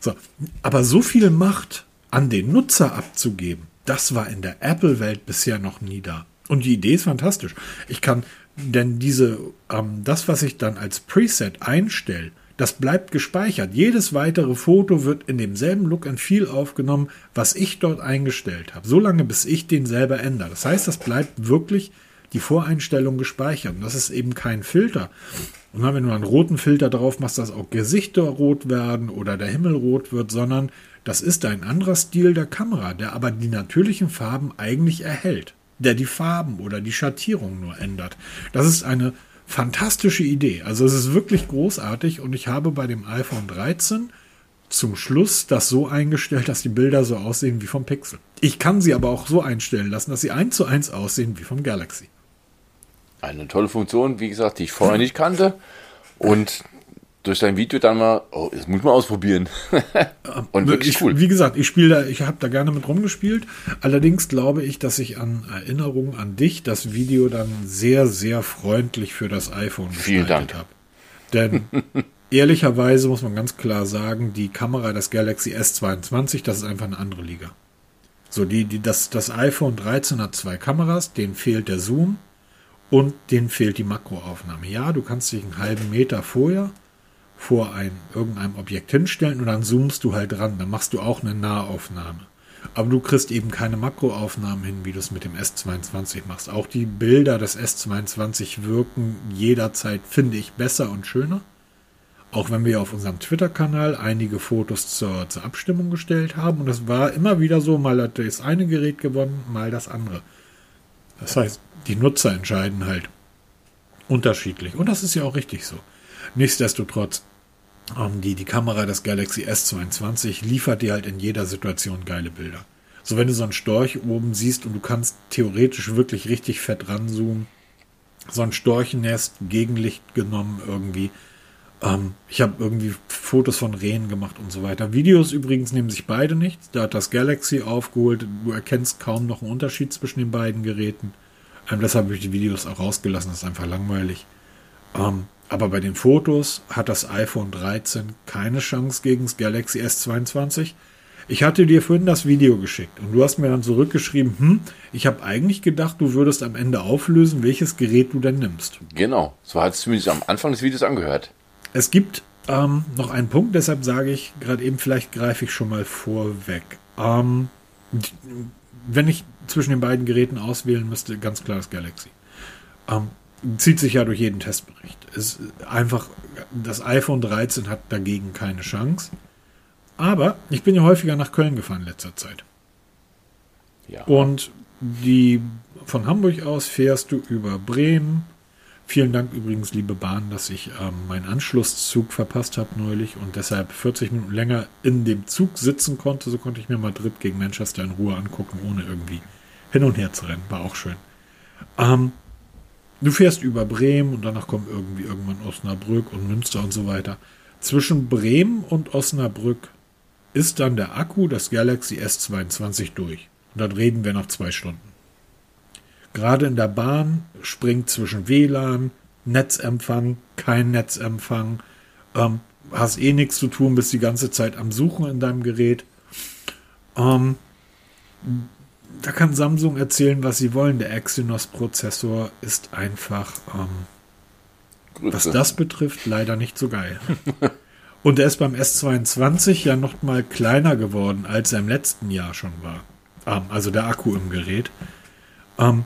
So, aber so viel Macht an den Nutzer abzugeben, das war in der Apple-Welt bisher noch nie da. Und die Idee ist fantastisch. Ich kann, denn diese, ähm, das, was ich dann als Preset einstelle, das bleibt gespeichert. Jedes weitere Foto wird in demselben Look and Feel aufgenommen, was ich dort eingestellt habe. Solange bis ich den selber ändere. Das heißt, das bleibt wirklich die Voreinstellung gespeichert. Und das ist eben kein Filter. Und wenn du einen roten Filter drauf machst, dass auch Gesichter rot werden oder der Himmel rot wird, sondern das ist ein anderer Stil der Kamera, der aber die natürlichen Farben eigentlich erhält, der die Farben oder die Schattierung nur ändert. Das ist eine fantastische Idee. Also es ist wirklich großartig und ich habe bei dem iPhone 13 zum Schluss das so eingestellt, dass die Bilder so aussehen wie vom Pixel. Ich kann sie aber auch so einstellen lassen, dass sie eins zu eins aussehen wie vom Galaxy eine tolle Funktion, wie gesagt, die ich vorher nicht kannte. Und durch dein Video dann mal, oh, das muss man ausprobieren. [LAUGHS] und wirklich ich, cool. Wie gesagt, ich spiele da, ich habe da gerne mit rumgespielt. Allerdings glaube ich, dass ich an Erinnerungen an dich das Video dann sehr, sehr freundlich für das iPhone gestaltet habe. Denn [LAUGHS] ehrlicherweise muss man ganz klar sagen, die Kamera des Galaxy S22, das ist einfach eine andere Liga. So, die, die, das, das iPhone 13 hat zwei Kameras, denen fehlt der Zoom und denen fehlt die Makroaufnahme. Ja, du kannst dich einen halben Meter vorher vor ein, irgendeinem Objekt hinstellen und dann zoomst du halt dran. Dann machst du auch eine Nahaufnahme. Aber du kriegst eben keine Makroaufnahmen hin, wie du es mit dem S22 machst. Auch die Bilder des S22 wirken jederzeit, finde ich, besser und schöner. Auch wenn wir auf unserem Twitter-Kanal einige Fotos zur, zur Abstimmung gestellt haben. Und es war immer wieder so, mal hat das eine Gerät gewonnen, mal das andere. Das heißt, die Nutzer entscheiden halt unterschiedlich. Und das ist ja auch richtig so. Nichtsdestotrotz die, die Kamera des Galaxy S22 liefert dir halt in jeder Situation geile Bilder. So, wenn du so einen Storch oben siehst und du kannst theoretisch wirklich richtig fett ranzoomen, so ein Storchennest, Gegenlicht genommen irgendwie. Ähm, ich habe irgendwie Fotos von Rehen gemacht und so weiter. Videos übrigens nehmen sich beide nicht. Da hat das Galaxy aufgeholt. Du erkennst kaum noch einen Unterschied zwischen den beiden Geräten. Ähm, deshalb habe ich die Videos auch rausgelassen. Das ist einfach langweilig. Ähm, aber bei den Fotos hat das iPhone 13 keine Chance gegen das Galaxy S22. Ich hatte dir vorhin das Video geschickt und du hast mir dann zurückgeschrieben, hm, ich habe eigentlich gedacht, du würdest am Ende auflösen, welches Gerät du denn nimmst. Genau, so hat es zumindest am Anfang des Videos angehört. Es gibt ähm, noch einen Punkt, deshalb sage ich gerade eben, vielleicht greife ich schon mal vorweg. Ähm, wenn ich zwischen den beiden Geräten auswählen müsste, ganz klar das Galaxy. Ähm, zieht sich ja durch jeden Testbericht. Ist einfach, das iPhone 13 hat dagegen keine Chance. Aber ich bin ja häufiger nach Köln gefahren in letzter Zeit. Ja. Und die von Hamburg aus fährst du über Bremen. Vielen Dank übrigens, liebe Bahn, dass ich ähm, meinen Anschlusszug verpasst habe neulich und deshalb 40 Minuten länger in dem Zug sitzen konnte. So konnte ich mir Madrid gegen Manchester in Ruhe angucken, ohne irgendwie hin und her zu rennen. War auch schön. Ähm, Du fährst über Bremen und danach kommt irgendwie irgendwann Osnabrück und Münster und so weiter. Zwischen Bremen und Osnabrück ist dann der Akku des Galaxy S22 durch. Und dann reden wir nach zwei Stunden. Gerade in der Bahn springt zwischen WLAN, Netzempfang, kein Netzempfang, ähm, hast eh nichts zu tun, bist die ganze Zeit am Suchen in deinem Gerät. Ähm, da kann Samsung erzählen, was sie wollen. Der Exynos-Prozessor ist einfach, ähm, was das betrifft, leider nicht so geil. [LAUGHS] Und er ist beim S22 ja noch mal kleiner geworden, als er im letzten Jahr schon war. Ähm, also der Akku im Gerät. Ähm,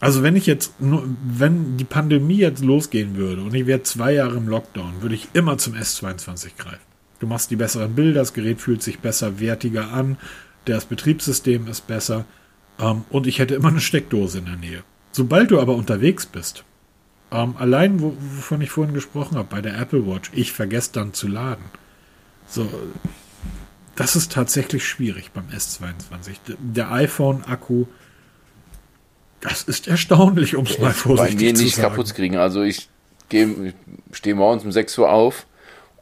also wenn ich jetzt, nur, wenn die Pandemie jetzt losgehen würde und ich wäre zwei Jahre im Lockdown, würde ich immer zum S22 greifen. Du machst die besseren Bilder, das Gerät fühlt sich besser, wertiger an, das Betriebssystem ist besser ähm, und ich hätte immer eine Steckdose in der Nähe. Sobald du aber unterwegs bist, ähm, allein wo, wovon ich vorhin gesprochen habe, bei der Apple Watch, ich vergesse dann zu laden. So, das ist tatsächlich schwierig beim S22. Der iPhone-Akku, das ist erstaunlich, um es mal vorsichtig zu sagen. Bei mir nicht kaputt kriegen. Also ich stehe morgens um 6 Uhr auf,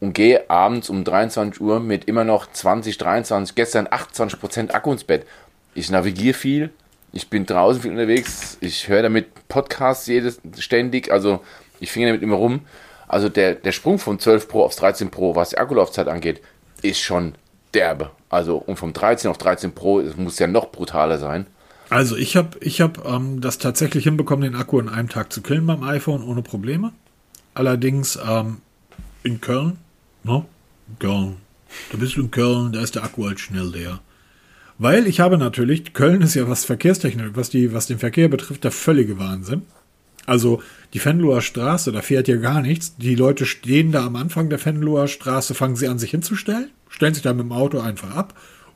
und gehe abends um 23 Uhr mit immer noch 20, 23, gestern 28 Prozent Akku ins Bett. Ich navigiere viel, ich bin draußen viel unterwegs, ich höre damit Podcasts jedes, ständig, also ich finge damit immer rum. Also der, der Sprung von 12 Pro aufs 13 Pro, was die Akkulaufzeit angeht, ist schon derbe. Also und vom 13 auf 13 Pro, es muss ja noch brutaler sein. Also ich habe ich hab, ähm, das tatsächlich hinbekommen, den Akku in einem Tag zu killen beim iPhone ohne Probleme. Allerdings ähm, in Köln No? Köln. Da bist du in Köln, da ist der Akku halt schnell leer. Weil ich habe natürlich, Köln ist ja was Verkehrstechnik, was, die, was den Verkehr betrifft, der völlige Wahnsinn. Also die Venloer Straße, da fährt ja gar nichts. Die Leute stehen da am Anfang der Venloer Straße, fangen sie an, sich hinzustellen, stellen sich da mit dem Auto einfach ab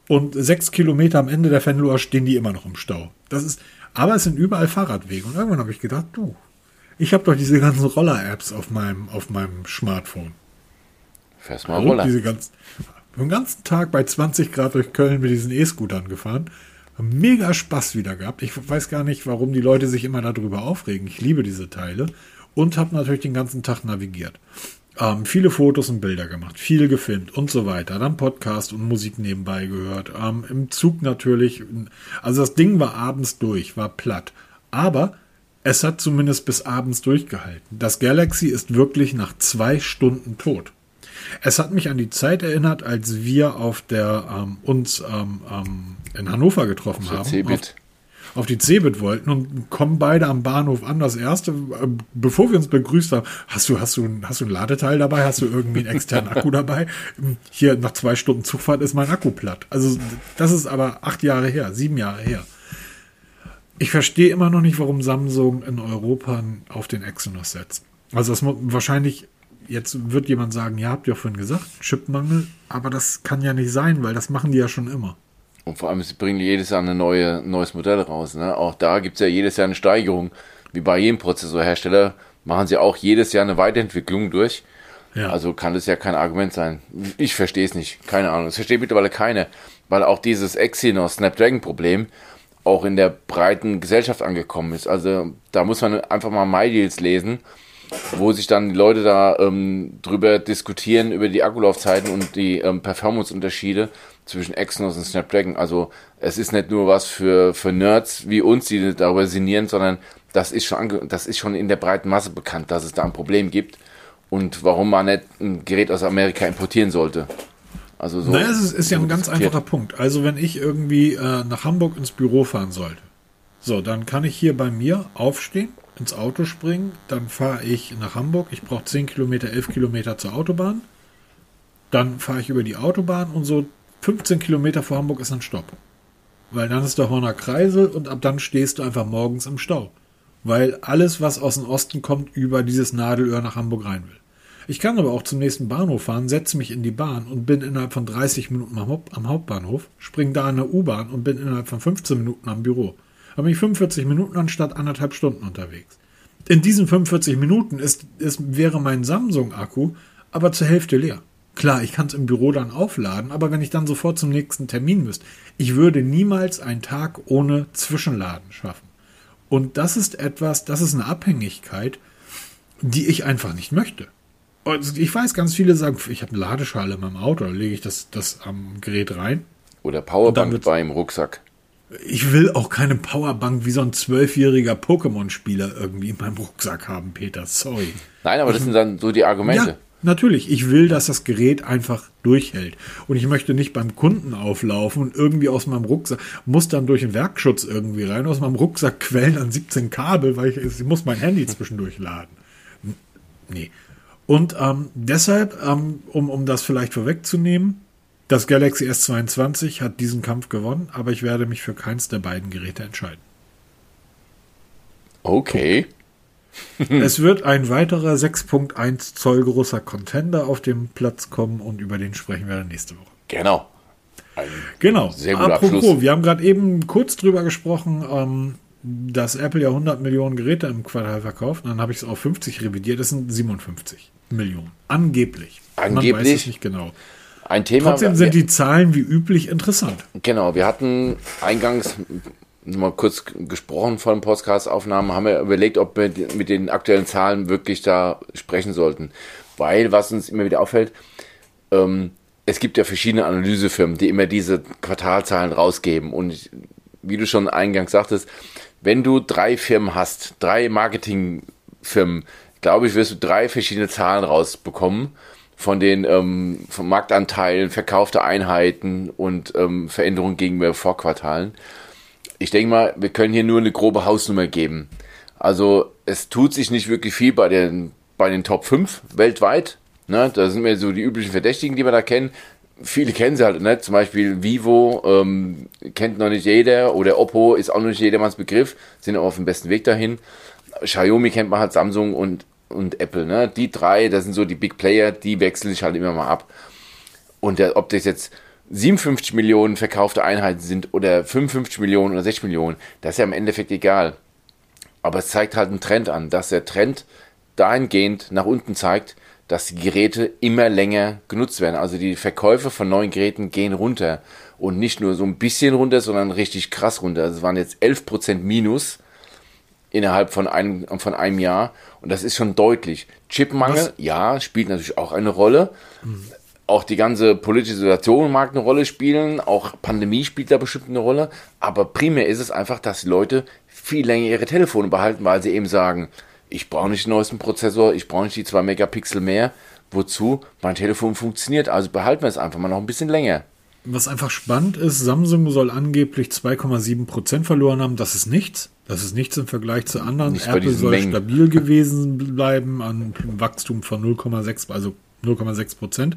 und sechs Kilometer am Ende der Venloer stehen die immer noch im Stau. Das ist, aber es sind überall Fahrradwege. Und irgendwann habe ich gedacht, du, ich habe doch diese ganzen Roller-Apps auf meinem, auf meinem Smartphone. Fährst mal Roller. Diese ganz, den ganzen Tag bei 20 Grad durch Köln mit diesen E-Scootern gefahren. Mega Spaß wieder gehabt. Ich weiß gar nicht, warum die Leute sich immer darüber aufregen. Ich liebe diese Teile. und habe natürlich den ganzen Tag navigiert. Ähm, viele Fotos und Bilder gemacht, viel gefilmt und so weiter. Dann Podcast und Musik nebenbei gehört. Ähm, Im Zug natürlich. Also das Ding war abends durch, war platt. Aber es hat zumindest bis abends durchgehalten. Das Galaxy ist wirklich nach zwei Stunden tot. Es hat mich an die Zeit erinnert, als wir auf der ähm, uns ähm, ähm, in Hannover getroffen haben. Cebit auf die Cebit wollten und kommen beide am Bahnhof an. Das erste, äh, bevor wir uns begrüßt haben, hast du, hast du, hast du ein Ladeteil dabei? Hast du irgendwie einen externen Akku [LAUGHS] dabei? Hier nach zwei Stunden Zugfahrt ist mein Akku platt. Also das ist aber acht Jahre her, sieben Jahre her. Ich verstehe immer noch nicht, warum Samsung in Europa auf den Exynos setzt. Also das wahrscheinlich jetzt wird jemand sagen, ja, habt ihr ja vorhin gesagt, Chipmangel, aber das kann ja nicht sein, weil das machen die ja schon immer. Und vor allem, sie bringen jedes Jahr ein neue, neues Modell raus. Ne? Auch da gibt es ja jedes Jahr eine Steigerung. Wie bei jedem Prozessorhersteller machen sie auch jedes Jahr eine Weiterentwicklung durch. Ja. Also kann das ja kein Argument sein. Ich verstehe es nicht. Keine Ahnung. Es versteht mittlerweile keiner. Weil auch dieses Exynos Snapdragon Problem auch in der breiten Gesellschaft angekommen ist. Also da muss man einfach mal MyDeals lesen, wo sich dann die Leute da ähm, drüber diskutieren, über die Akkulaufzeiten und die ähm, Performance-Unterschiede zwischen Exynos und Snapdragon. Also es ist nicht nur was für, für Nerds wie uns, die darüber sinnieren, sondern das ist, schon das ist schon in der breiten Masse bekannt, dass es da ein Problem gibt und warum man nicht ein Gerät aus Amerika importieren sollte. Also so. Naja, es ist, ist ja ein ganz einfacher Punkt. Also wenn ich irgendwie äh, nach Hamburg ins Büro fahren sollte, so, dann kann ich hier bei mir aufstehen, ins Auto springen, dann fahre ich nach Hamburg. Ich brauche 10 Kilometer, 11 Kilometer zur Autobahn. Dann fahre ich über die Autobahn und so 15 Kilometer vor Hamburg ist ein Stopp. Weil dann ist der Horner Kreisel und ab dann stehst du einfach morgens im Stau. Weil alles, was aus dem Osten kommt, über dieses Nadelöhr nach Hamburg rein will. Ich kann aber auch zum nächsten Bahnhof fahren, setze mich in die Bahn und bin innerhalb von 30 Minuten am, Hauptbahnhof, springe da in eine U-Bahn und bin innerhalb von 15 Minuten am Büro. Da bin ich 45 Minuten anstatt anderthalb Stunden unterwegs. In diesen 45 Minuten ist, ist, wäre mein Samsung-Akku aber zur Hälfte leer. Klar, ich kann es im Büro dann aufladen, aber wenn ich dann sofort zum nächsten Termin müsste, ich würde niemals einen Tag ohne Zwischenladen schaffen. Und das ist etwas, das ist eine Abhängigkeit, die ich einfach nicht möchte. Und ich weiß, ganz viele sagen, ich habe eine Ladeschale in meinem Auto, da lege ich das, das am Gerät rein. Oder Powerbank beim Rucksack. Ich will auch keine Powerbank wie so ein zwölfjähriger Pokémon-Spieler irgendwie in meinem Rucksack haben, Peter. Sorry. Nein, aber das sind dann so die Argumente. Ja, Natürlich, ich will, dass das Gerät einfach durchhält. Und ich möchte nicht beim Kunden auflaufen und irgendwie aus meinem Rucksack, muss dann durch den Werkschutz irgendwie rein, aus meinem Rucksack quellen an 17 Kabel, weil ich, ich muss mein Handy zwischendurch laden. Nee. Und ähm, deshalb, ähm, um, um das vielleicht vorwegzunehmen, das Galaxy S22 hat diesen Kampf gewonnen, aber ich werde mich für keins der beiden Geräte entscheiden. Okay. [LAUGHS] Es wird ein weiterer 6.1 Zoll großer Contender auf den Platz kommen und über den sprechen wir dann nächste Woche. Genau. Ein genau. Sehr guter Apropos, Abschluss. wir haben gerade eben kurz drüber gesprochen, ähm, dass Apple ja 100 Millionen Geräte im Quartal verkauft. Dann habe ich es auf 50 revidiert. Das sind 57 Millionen. Angeblich. Angeblich. Man weiß es nicht genau. Ein Thema. Trotzdem sind die Zahlen wie üblich interessant. Genau. Wir hatten eingangs mal kurz gesprochen vor den Podcast-Aufnahmen, haben wir überlegt, ob wir mit den aktuellen Zahlen wirklich da sprechen sollten. Weil, was uns immer wieder auffällt, ähm, es gibt ja verschiedene Analysefirmen, die immer diese Quartalzahlen rausgeben. Und wie du schon eingangs sagtest, wenn du drei Firmen hast, drei Marketingfirmen, glaube ich, wirst du drei verschiedene Zahlen rausbekommen von den ähm, von Marktanteilen, verkaufte Einheiten und ähm, Veränderungen gegenüber Vorquartalen ich denke mal, wir können hier nur eine grobe Hausnummer geben. Also es tut sich nicht wirklich viel bei den, bei den Top 5 weltweit. Ne? Da sind wir so die üblichen Verdächtigen, die wir da kennen. Viele kennen sie halt nicht. Ne? Zum Beispiel Vivo ähm, kennt noch nicht jeder oder Oppo ist auch noch nicht jedermanns Begriff, sind auch auf dem besten Weg dahin. Xiaomi kennt man halt Samsung und, und Apple. Ne? Die drei, das sind so die Big Player, die wechseln sich halt immer mal ab. Und der, ob das jetzt 57 Millionen verkaufte Einheiten sind oder 55 Millionen oder 60 Millionen, das ist ja im Endeffekt egal. Aber es zeigt halt einen Trend an, dass der Trend dahingehend nach unten zeigt, dass die Geräte immer länger genutzt werden. Also die Verkäufe von neuen Geräten gehen runter. Und nicht nur so ein bisschen runter, sondern richtig krass runter. Also es waren jetzt 11% Minus innerhalb von einem, von einem Jahr. Und das ist schon deutlich. Chipmangel, Was? ja, spielt natürlich auch eine Rolle. Mhm. Auch die ganze politische Situation mag eine Rolle spielen. Auch Pandemie spielt da bestimmt eine Rolle. Aber primär ist es einfach, dass die Leute viel länger ihre Telefone behalten, weil sie eben sagen, ich brauche nicht den neuesten Prozessor, ich brauche nicht die 2 Megapixel mehr. Wozu? Mein Telefon funktioniert, also behalten wir es einfach mal noch ein bisschen länger. Was einfach spannend ist, Samsung soll angeblich 2,7% verloren haben. Das ist nichts. Das ist nichts im Vergleich zu anderen. Nicht Apple soll Mengen. stabil gewesen bleiben an Wachstum von 0,6, also 0,6 Prozent.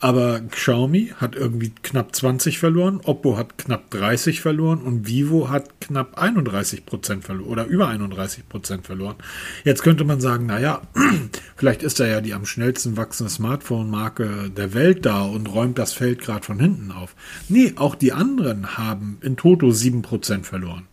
Aber Xiaomi hat irgendwie knapp 20 verloren, Oppo hat knapp 30 verloren und Vivo hat knapp 31 Prozent verloren oder über 31 Prozent verloren. Jetzt könnte man sagen, naja, [CLEARS THROAT] vielleicht ist da ja die am schnellsten wachsende Smartphone-Marke der Welt da und räumt das Feld gerade von hinten auf. Nee, auch die anderen haben in Toto 7 Prozent verloren.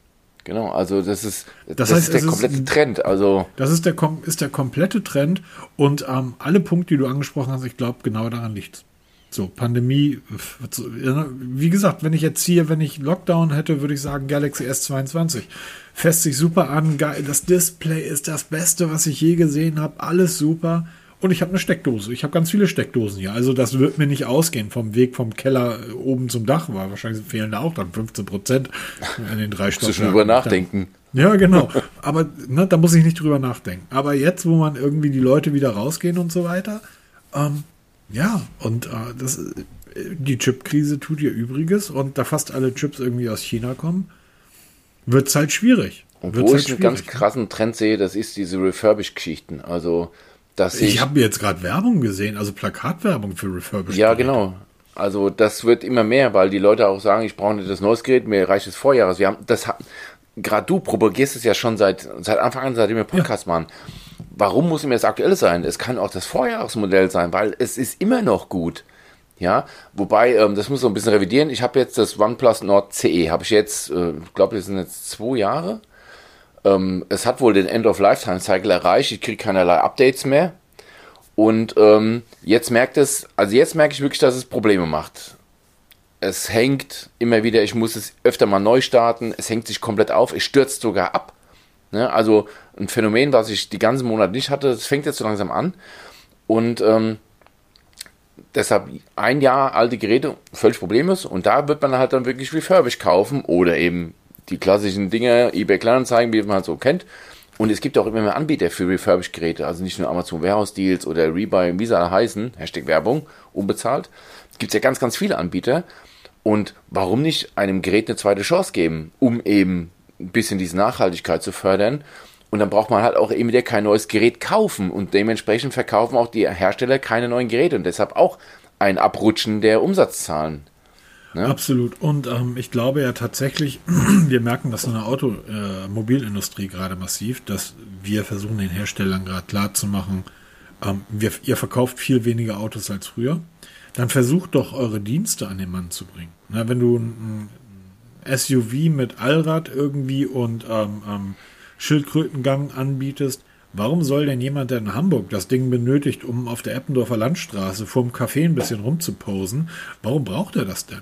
Genau, also das ist, das, das heißt, ist der komplette ist, Trend. Also das ist der, ist der komplette Trend und ähm, alle Punkte, die du angesprochen hast, ich glaube, genau daran liegt So, Pandemie, wie gesagt, wenn ich jetzt hier, wenn ich Lockdown hätte, würde ich sagen Galaxy S22. Fässt sich super an, das Display ist das Beste, was ich je gesehen habe, alles super. Und ich habe eine Steckdose. Ich habe ganz viele Steckdosen hier. Also das wird mir nicht ausgehen vom Weg vom Keller äh, oben zum Dach. War wahrscheinlich fehlen da auch dann 15 Prozent in den drei Stockwerken. schon drüber nachdenken. Ja, genau. Aber ne, da muss ich nicht drüber nachdenken. Aber jetzt, wo man irgendwie die Leute wieder rausgehen und so weiter, ähm, ja, und äh, das, äh, die Chip-Krise tut ihr Übriges und da fast alle Chips irgendwie aus China kommen, wird es halt schwierig. Und wo halt ich einen ganz ne? krassen Trend sehe, das ist diese Refurbish-Geschichten. Also dass ich. Ich habe jetzt gerade Werbung gesehen, also Plakatwerbung für Refurbished. Ja, genau. Also das wird immer mehr, weil die Leute auch sagen, ich brauche nicht das neues Gerät, mir reicht das Vorjahres. Wir haben das gerade du propagierst es ja schon seit seit Anfang an, seitdem wir Podcast ja. machen. Warum muss immer das aktuelle sein? Es kann auch das Vorjahresmodell sein, weil es ist immer noch gut. Ja, wobei, ähm, das muss so ein bisschen revidieren. Ich habe jetzt das OnePlus Nord CE, habe ich jetzt, äh, ich glaube, das sind jetzt zwei Jahre. Ähm, es hat wohl den End-of-Lifetime-Cycle erreicht. Ich kriege keinerlei Updates mehr. Und ähm, jetzt merkt es, also jetzt merke ich wirklich, dass es Probleme macht. Es hängt immer wieder, ich muss es öfter mal neu starten, es hängt sich komplett auf, es stürzt sogar ab. Ne? Also ein Phänomen, was ich die ganzen Monate nicht hatte, das fängt jetzt so langsam an. Und ähm, deshalb ein Jahr alte Geräte völlig problemlos und da wird man halt dann wirklich refurbished kaufen oder eben die klassischen Dinge, eBay Kleinanzeigen, wie man halt so kennt. Und es gibt auch immer mehr Anbieter für Refurbished-Geräte, also nicht nur Amazon Warehouse Deals oder Rebuy, wie sie alle heißen, Hashtag Werbung, unbezahlt. Es gibt ja ganz, ganz viele Anbieter. Und warum nicht einem Gerät eine zweite Chance geben, um eben ein bisschen diese Nachhaltigkeit zu fördern? Und dann braucht man halt auch eben wieder kein neues Gerät kaufen. Und dementsprechend verkaufen auch die Hersteller keine neuen Geräte und deshalb auch ein Abrutschen der Umsatzzahlen. Ne? Absolut. Und ähm, ich glaube ja tatsächlich, [CLEARS THROAT] wir merken das in der Automobilindustrie äh, gerade massiv, dass wir versuchen den Herstellern gerade klarzumachen, ähm, wir, ihr verkauft viel weniger Autos als früher. Dann versucht doch eure Dienste an den Mann zu bringen. Na, wenn du ein, SUV mit Allrad irgendwie und ähm, ähm, Schildkrötengang anbietest, Warum soll denn jemand, der in Hamburg das Ding benötigt, um auf der Eppendorfer Landstraße vorm Café ein bisschen rumzuposen, warum braucht er das denn?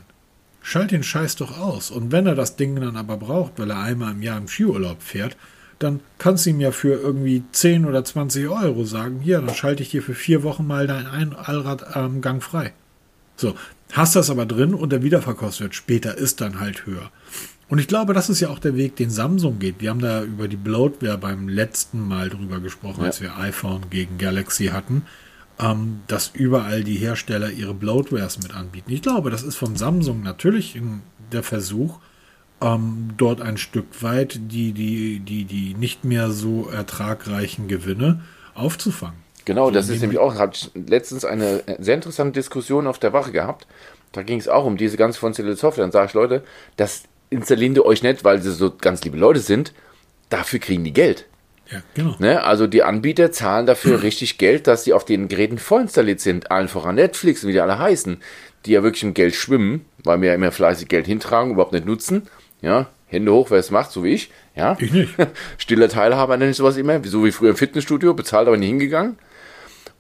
Schalt den Scheiß doch aus. Und wenn er das Ding dann aber braucht, weil er einmal im Jahr im Skiurlaub fährt, dann kannst du ihm ja für irgendwie 10 oder 20 Euro sagen, hier, dann schalte ich dir für vier Wochen mal dein Allradgang ähm, frei. So, hast das aber drin und der Wiederverkaufswert später ist dann halt höher. Und ich glaube, das ist ja auch der Weg, den Samsung geht. Wir haben da über die Bloatware beim letzten Mal drüber gesprochen, ja. als wir iPhone gegen Galaxy hatten ähm, dass überall die Hersteller ihre Bloatwares mit anbieten. Ich glaube, das ist von Samsung natürlich der Versuch, ähm, dort ein Stück weit die, die, die, die nicht mehr so ertragreichen Gewinne aufzufangen. Genau, das ist nämlich auch, habe ich letztens eine sehr interessante Diskussion auf der Wache gehabt. Da ging es auch um diese ganz von Software. Dann sage ich, Leute, das installieren die euch nicht, weil sie so ganz liebe Leute sind. Dafür kriegen die Geld. Ja, genau. Ne? Also die Anbieter zahlen dafür richtig Geld, dass sie auf den Geräten vorinstalliert sind. Allen voran Netflix, wie die alle heißen, die ja wirklich im Geld schwimmen, weil wir ja immer fleißig Geld hintragen, überhaupt nicht nutzen. Ja, Hände hoch, wer es macht, so wie ich. Ja. Ich nicht. [LAUGHS] Stiller Teilhaber nenne ich sowas immer, so wie früher im Fitnessstudio, bezahlt aber nie hingegangen.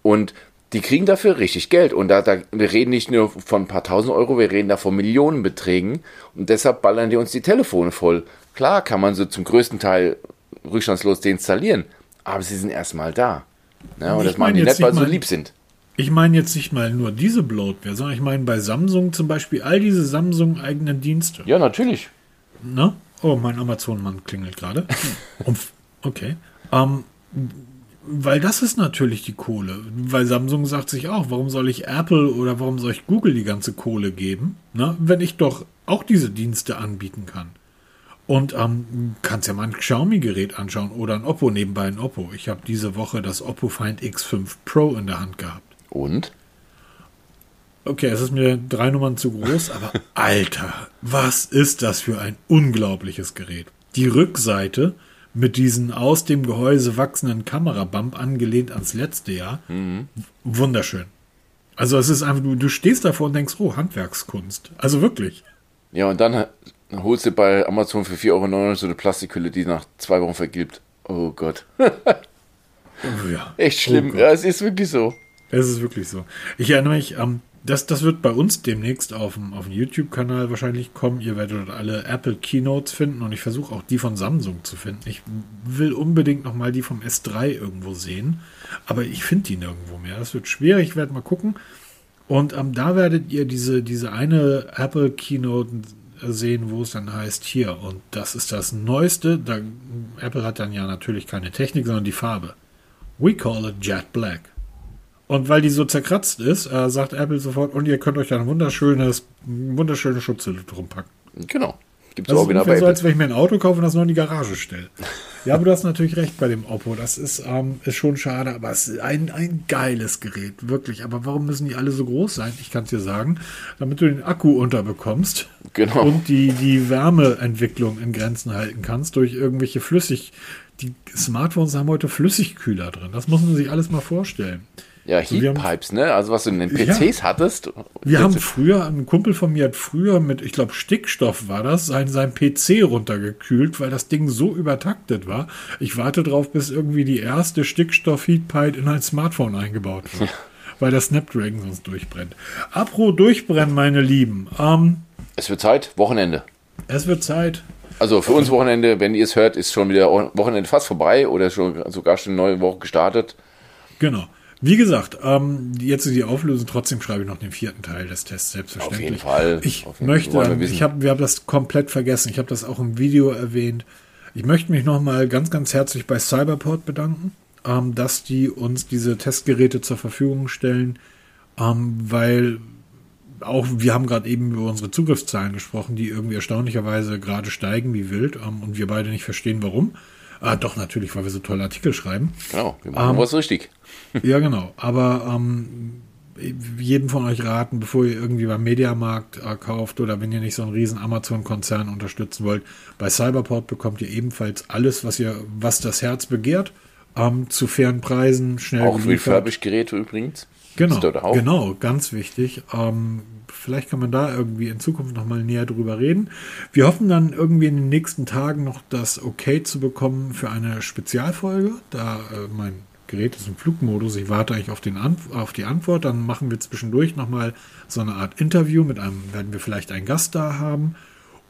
Und die kriegen dafür richtig Geld. Und da, da, wir reden nicht nur von ein paar tausend Euro, wir reden da von Millionenbeträgen. Und deshalb ballern die uns die Telefone voll. Klar kann man sie zum größten Teil rückstandslos deinstallieren. Aber sie sind erstmal da. Ja, und ich das machen die nicht, weil sie so lieb sind. Ich meine jetzt nicht mal nur diese Bloatware, sondern ich meine bei Samsung zum Beispiel all diese Samsung-eigenen Dienste. Ja, natürlich. Na? Oh, mein Amazon-Mann klingelt gerade. [LAUGHS] okay. Ähm, weil das ist natürlich die Kohle. Weil Samsung sagt sich auch, warum soll ich Apple oder warum soll ich Google die ganze Kohle geben, ne, wenn ich doch auch diese Dienste anbieten kann. Und ähm, kannst ja mal ein Xiaomi-Gerät anschauen oder ein Oppo nebenbei ein Oppo. Ich habe diese Woche das Oppo Find X5 Pro in der Hand gehabt. Und? Okay, es ist mir drei Nummern zu groß, aber [LAUGHS] Alter, was ist das für ein unglaubliches Gerät? Die Rückseite mit diesen aus dem Gehäuse wachsenden Kamerabump angelehnt ans letzte Jahr. Mhm. Wunderschön. Also es ist einfach, du, du stehst davor und denkst, oh, Handwerkskunst. Also wirklich. Ja, und dann holst du bei Amazon für 4,99 Euro so eine Plastikhülle, die nach zwei Wochen vergilbt. Oh Gott. oh, ja. Echt schlimm. Oh ja, es ist wirklich so. Es ist wirklich so. Ich erinnere mich, ähm, das, das wird bei uns demnächst auf dem, auf dem YouTube-Kanal wahrscheinlich kommen. Ihr werdet dort alle Apple Keynotes finden und ich versuche auch die von Samsung zu finden. Ich will unbedingt nochmal die vom S3 irgendwo sehen, aber ich finde die nirgendwo mehr. Das wird schwierig, ich werde mal gucken. Und ähm, da werdet ihr diese, diese eine Apple Keynote sehen, wo es dann heißt, hier, und das ist das Neueste. Da, Apple hat dann ja natürlich keine Technik, sondern die Farbe. We call it Jet Black. Und weil die so zerkratzt ist, äh, sagt Apple sofort, und ihr könnt euch ein wunderschönes, wunderschöne Schutzhülle drum packen. Genau. Gibt es auch wieder bei so, als wenn ich mir ein Auto kaufe und das noch in die Garage stelle. ja, aber du hast natürlich recht bei dem Oppo. Das ist, ähm, ist schon schade, aber es ist ein, ein geiles Gerät, wirklich. Aber warum müssen die alle so groß sein? Ich kann es dir sagen, damit du den Akku unterbekommst genau. und die, die Wärmeentwicklung in Grenzen halten kannst durch irgendwelche Flüssig. Die Smartphones haben heute Flüssigkühler drin. Das muss man sich alles mal vorstellen. Ja, Heatpipes, ne? Also was du in den PCs ja, hattest. Wir haben früher, ein Kumpel von mir hat früher mit, ich glaube, Stickstoff war das, sein, sein PC runtergekühlt, weil das Ding so übertaktet war. Ich warte drauf, bis irgendwie die erste Stickstoff-Heatpipe in ein Smartphone eingebaut wird. Ja. Weil der Snapdragon sonst durchbrennt. Apro durchbrennen, meine Lieben. Ähm, es wird Zeit, Wochenende. Es wird Zeit. Also für uns Wochenende, wenn ihr es hört, ist schon wieder Wochenende fast vorbei oder schon sogar schon eine neue Woche gestartet. Genau. Wie gesagt, ähm, jetzt ist die Auflösung, trotzdem schreibe ich noch den vierten Teil des Tests, selbstverständlich. Auf jeden Fall. Ich möchte, wir ich habe, wir haben das komplett vergessen. Ich habe das auch im Video erwähnt. Ich möchte mich nochmal ganz, ganz herzlich bei Cyberport bedanken, ähm, dass die uns diese Testgeräte zur Verfügung stellen, ähm, weil auch wir haben gerade eben über unsere Zugriffszahlen gesprochen, die irgendwie erstaunlicherweise gerade steigen wie wild ähm, und wir beide nicht verstehen, warum. Ah, doch, natürlich, weil wir so tolle Artikel schreiben. Genau, wir machen ähm, was richtig. [LAUGHS] ja, genau. Aber ähm, jedem von euch raten, bevor ihr irgendwie beim Mediamarkt äh, kauft oder wenn ihr nicht so einen riesen Amazon-Konzern unterstützen wollt, bei Cyberport bekommt ihr ebenfalls alles, was ihr, was das Herz begehrt, ähm, zu fairen Preisen, schnell Auch Refurbished-Geräte übrigens. Genau, genau, ganz wichtig. Ähm, vielleicht kann man da irgendwie in Zukunft nochmal näher drüber reden. Wir hoffen dann irgendwie in den nächsten Tagen noch das Okay zu bekommen für eine Spezialfolge. Da äh, mein Gerät ist im Flugmodus. Ich warte eigentlich auf, den Anf auf die Antwort. Dann machen wir zwischendurch nochmal so eine Art Interview mit einem, werden wir vielleicht einen Gast da haben.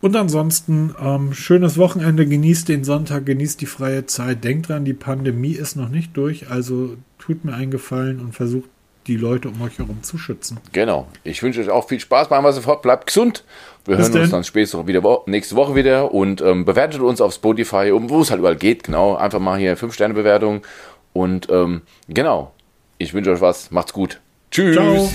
Und ansonsten, ähm, schönes Wochenende, genießt den Sonntag, genießt die freie Zeit. Denkt dran, die Pandemie ist noch nicht durch, also tut mir einen Gefallen und versucht die Leute um euch herum zu schützen. Genau. Ich wünsche euch auch viel Spaß beim was sofort. Bleibt gesund. Wir Bis hören denn? uns dann später wieder nächste Woche wieder und ähm, bewertet uns auf Spotify, wo es halt überall geht. Genau. Einfach mal hier 5-Sterne-Bewertung. Und ähm, genau. Ich wünsche euch was. Macht's gut. Tschüss. Ciao.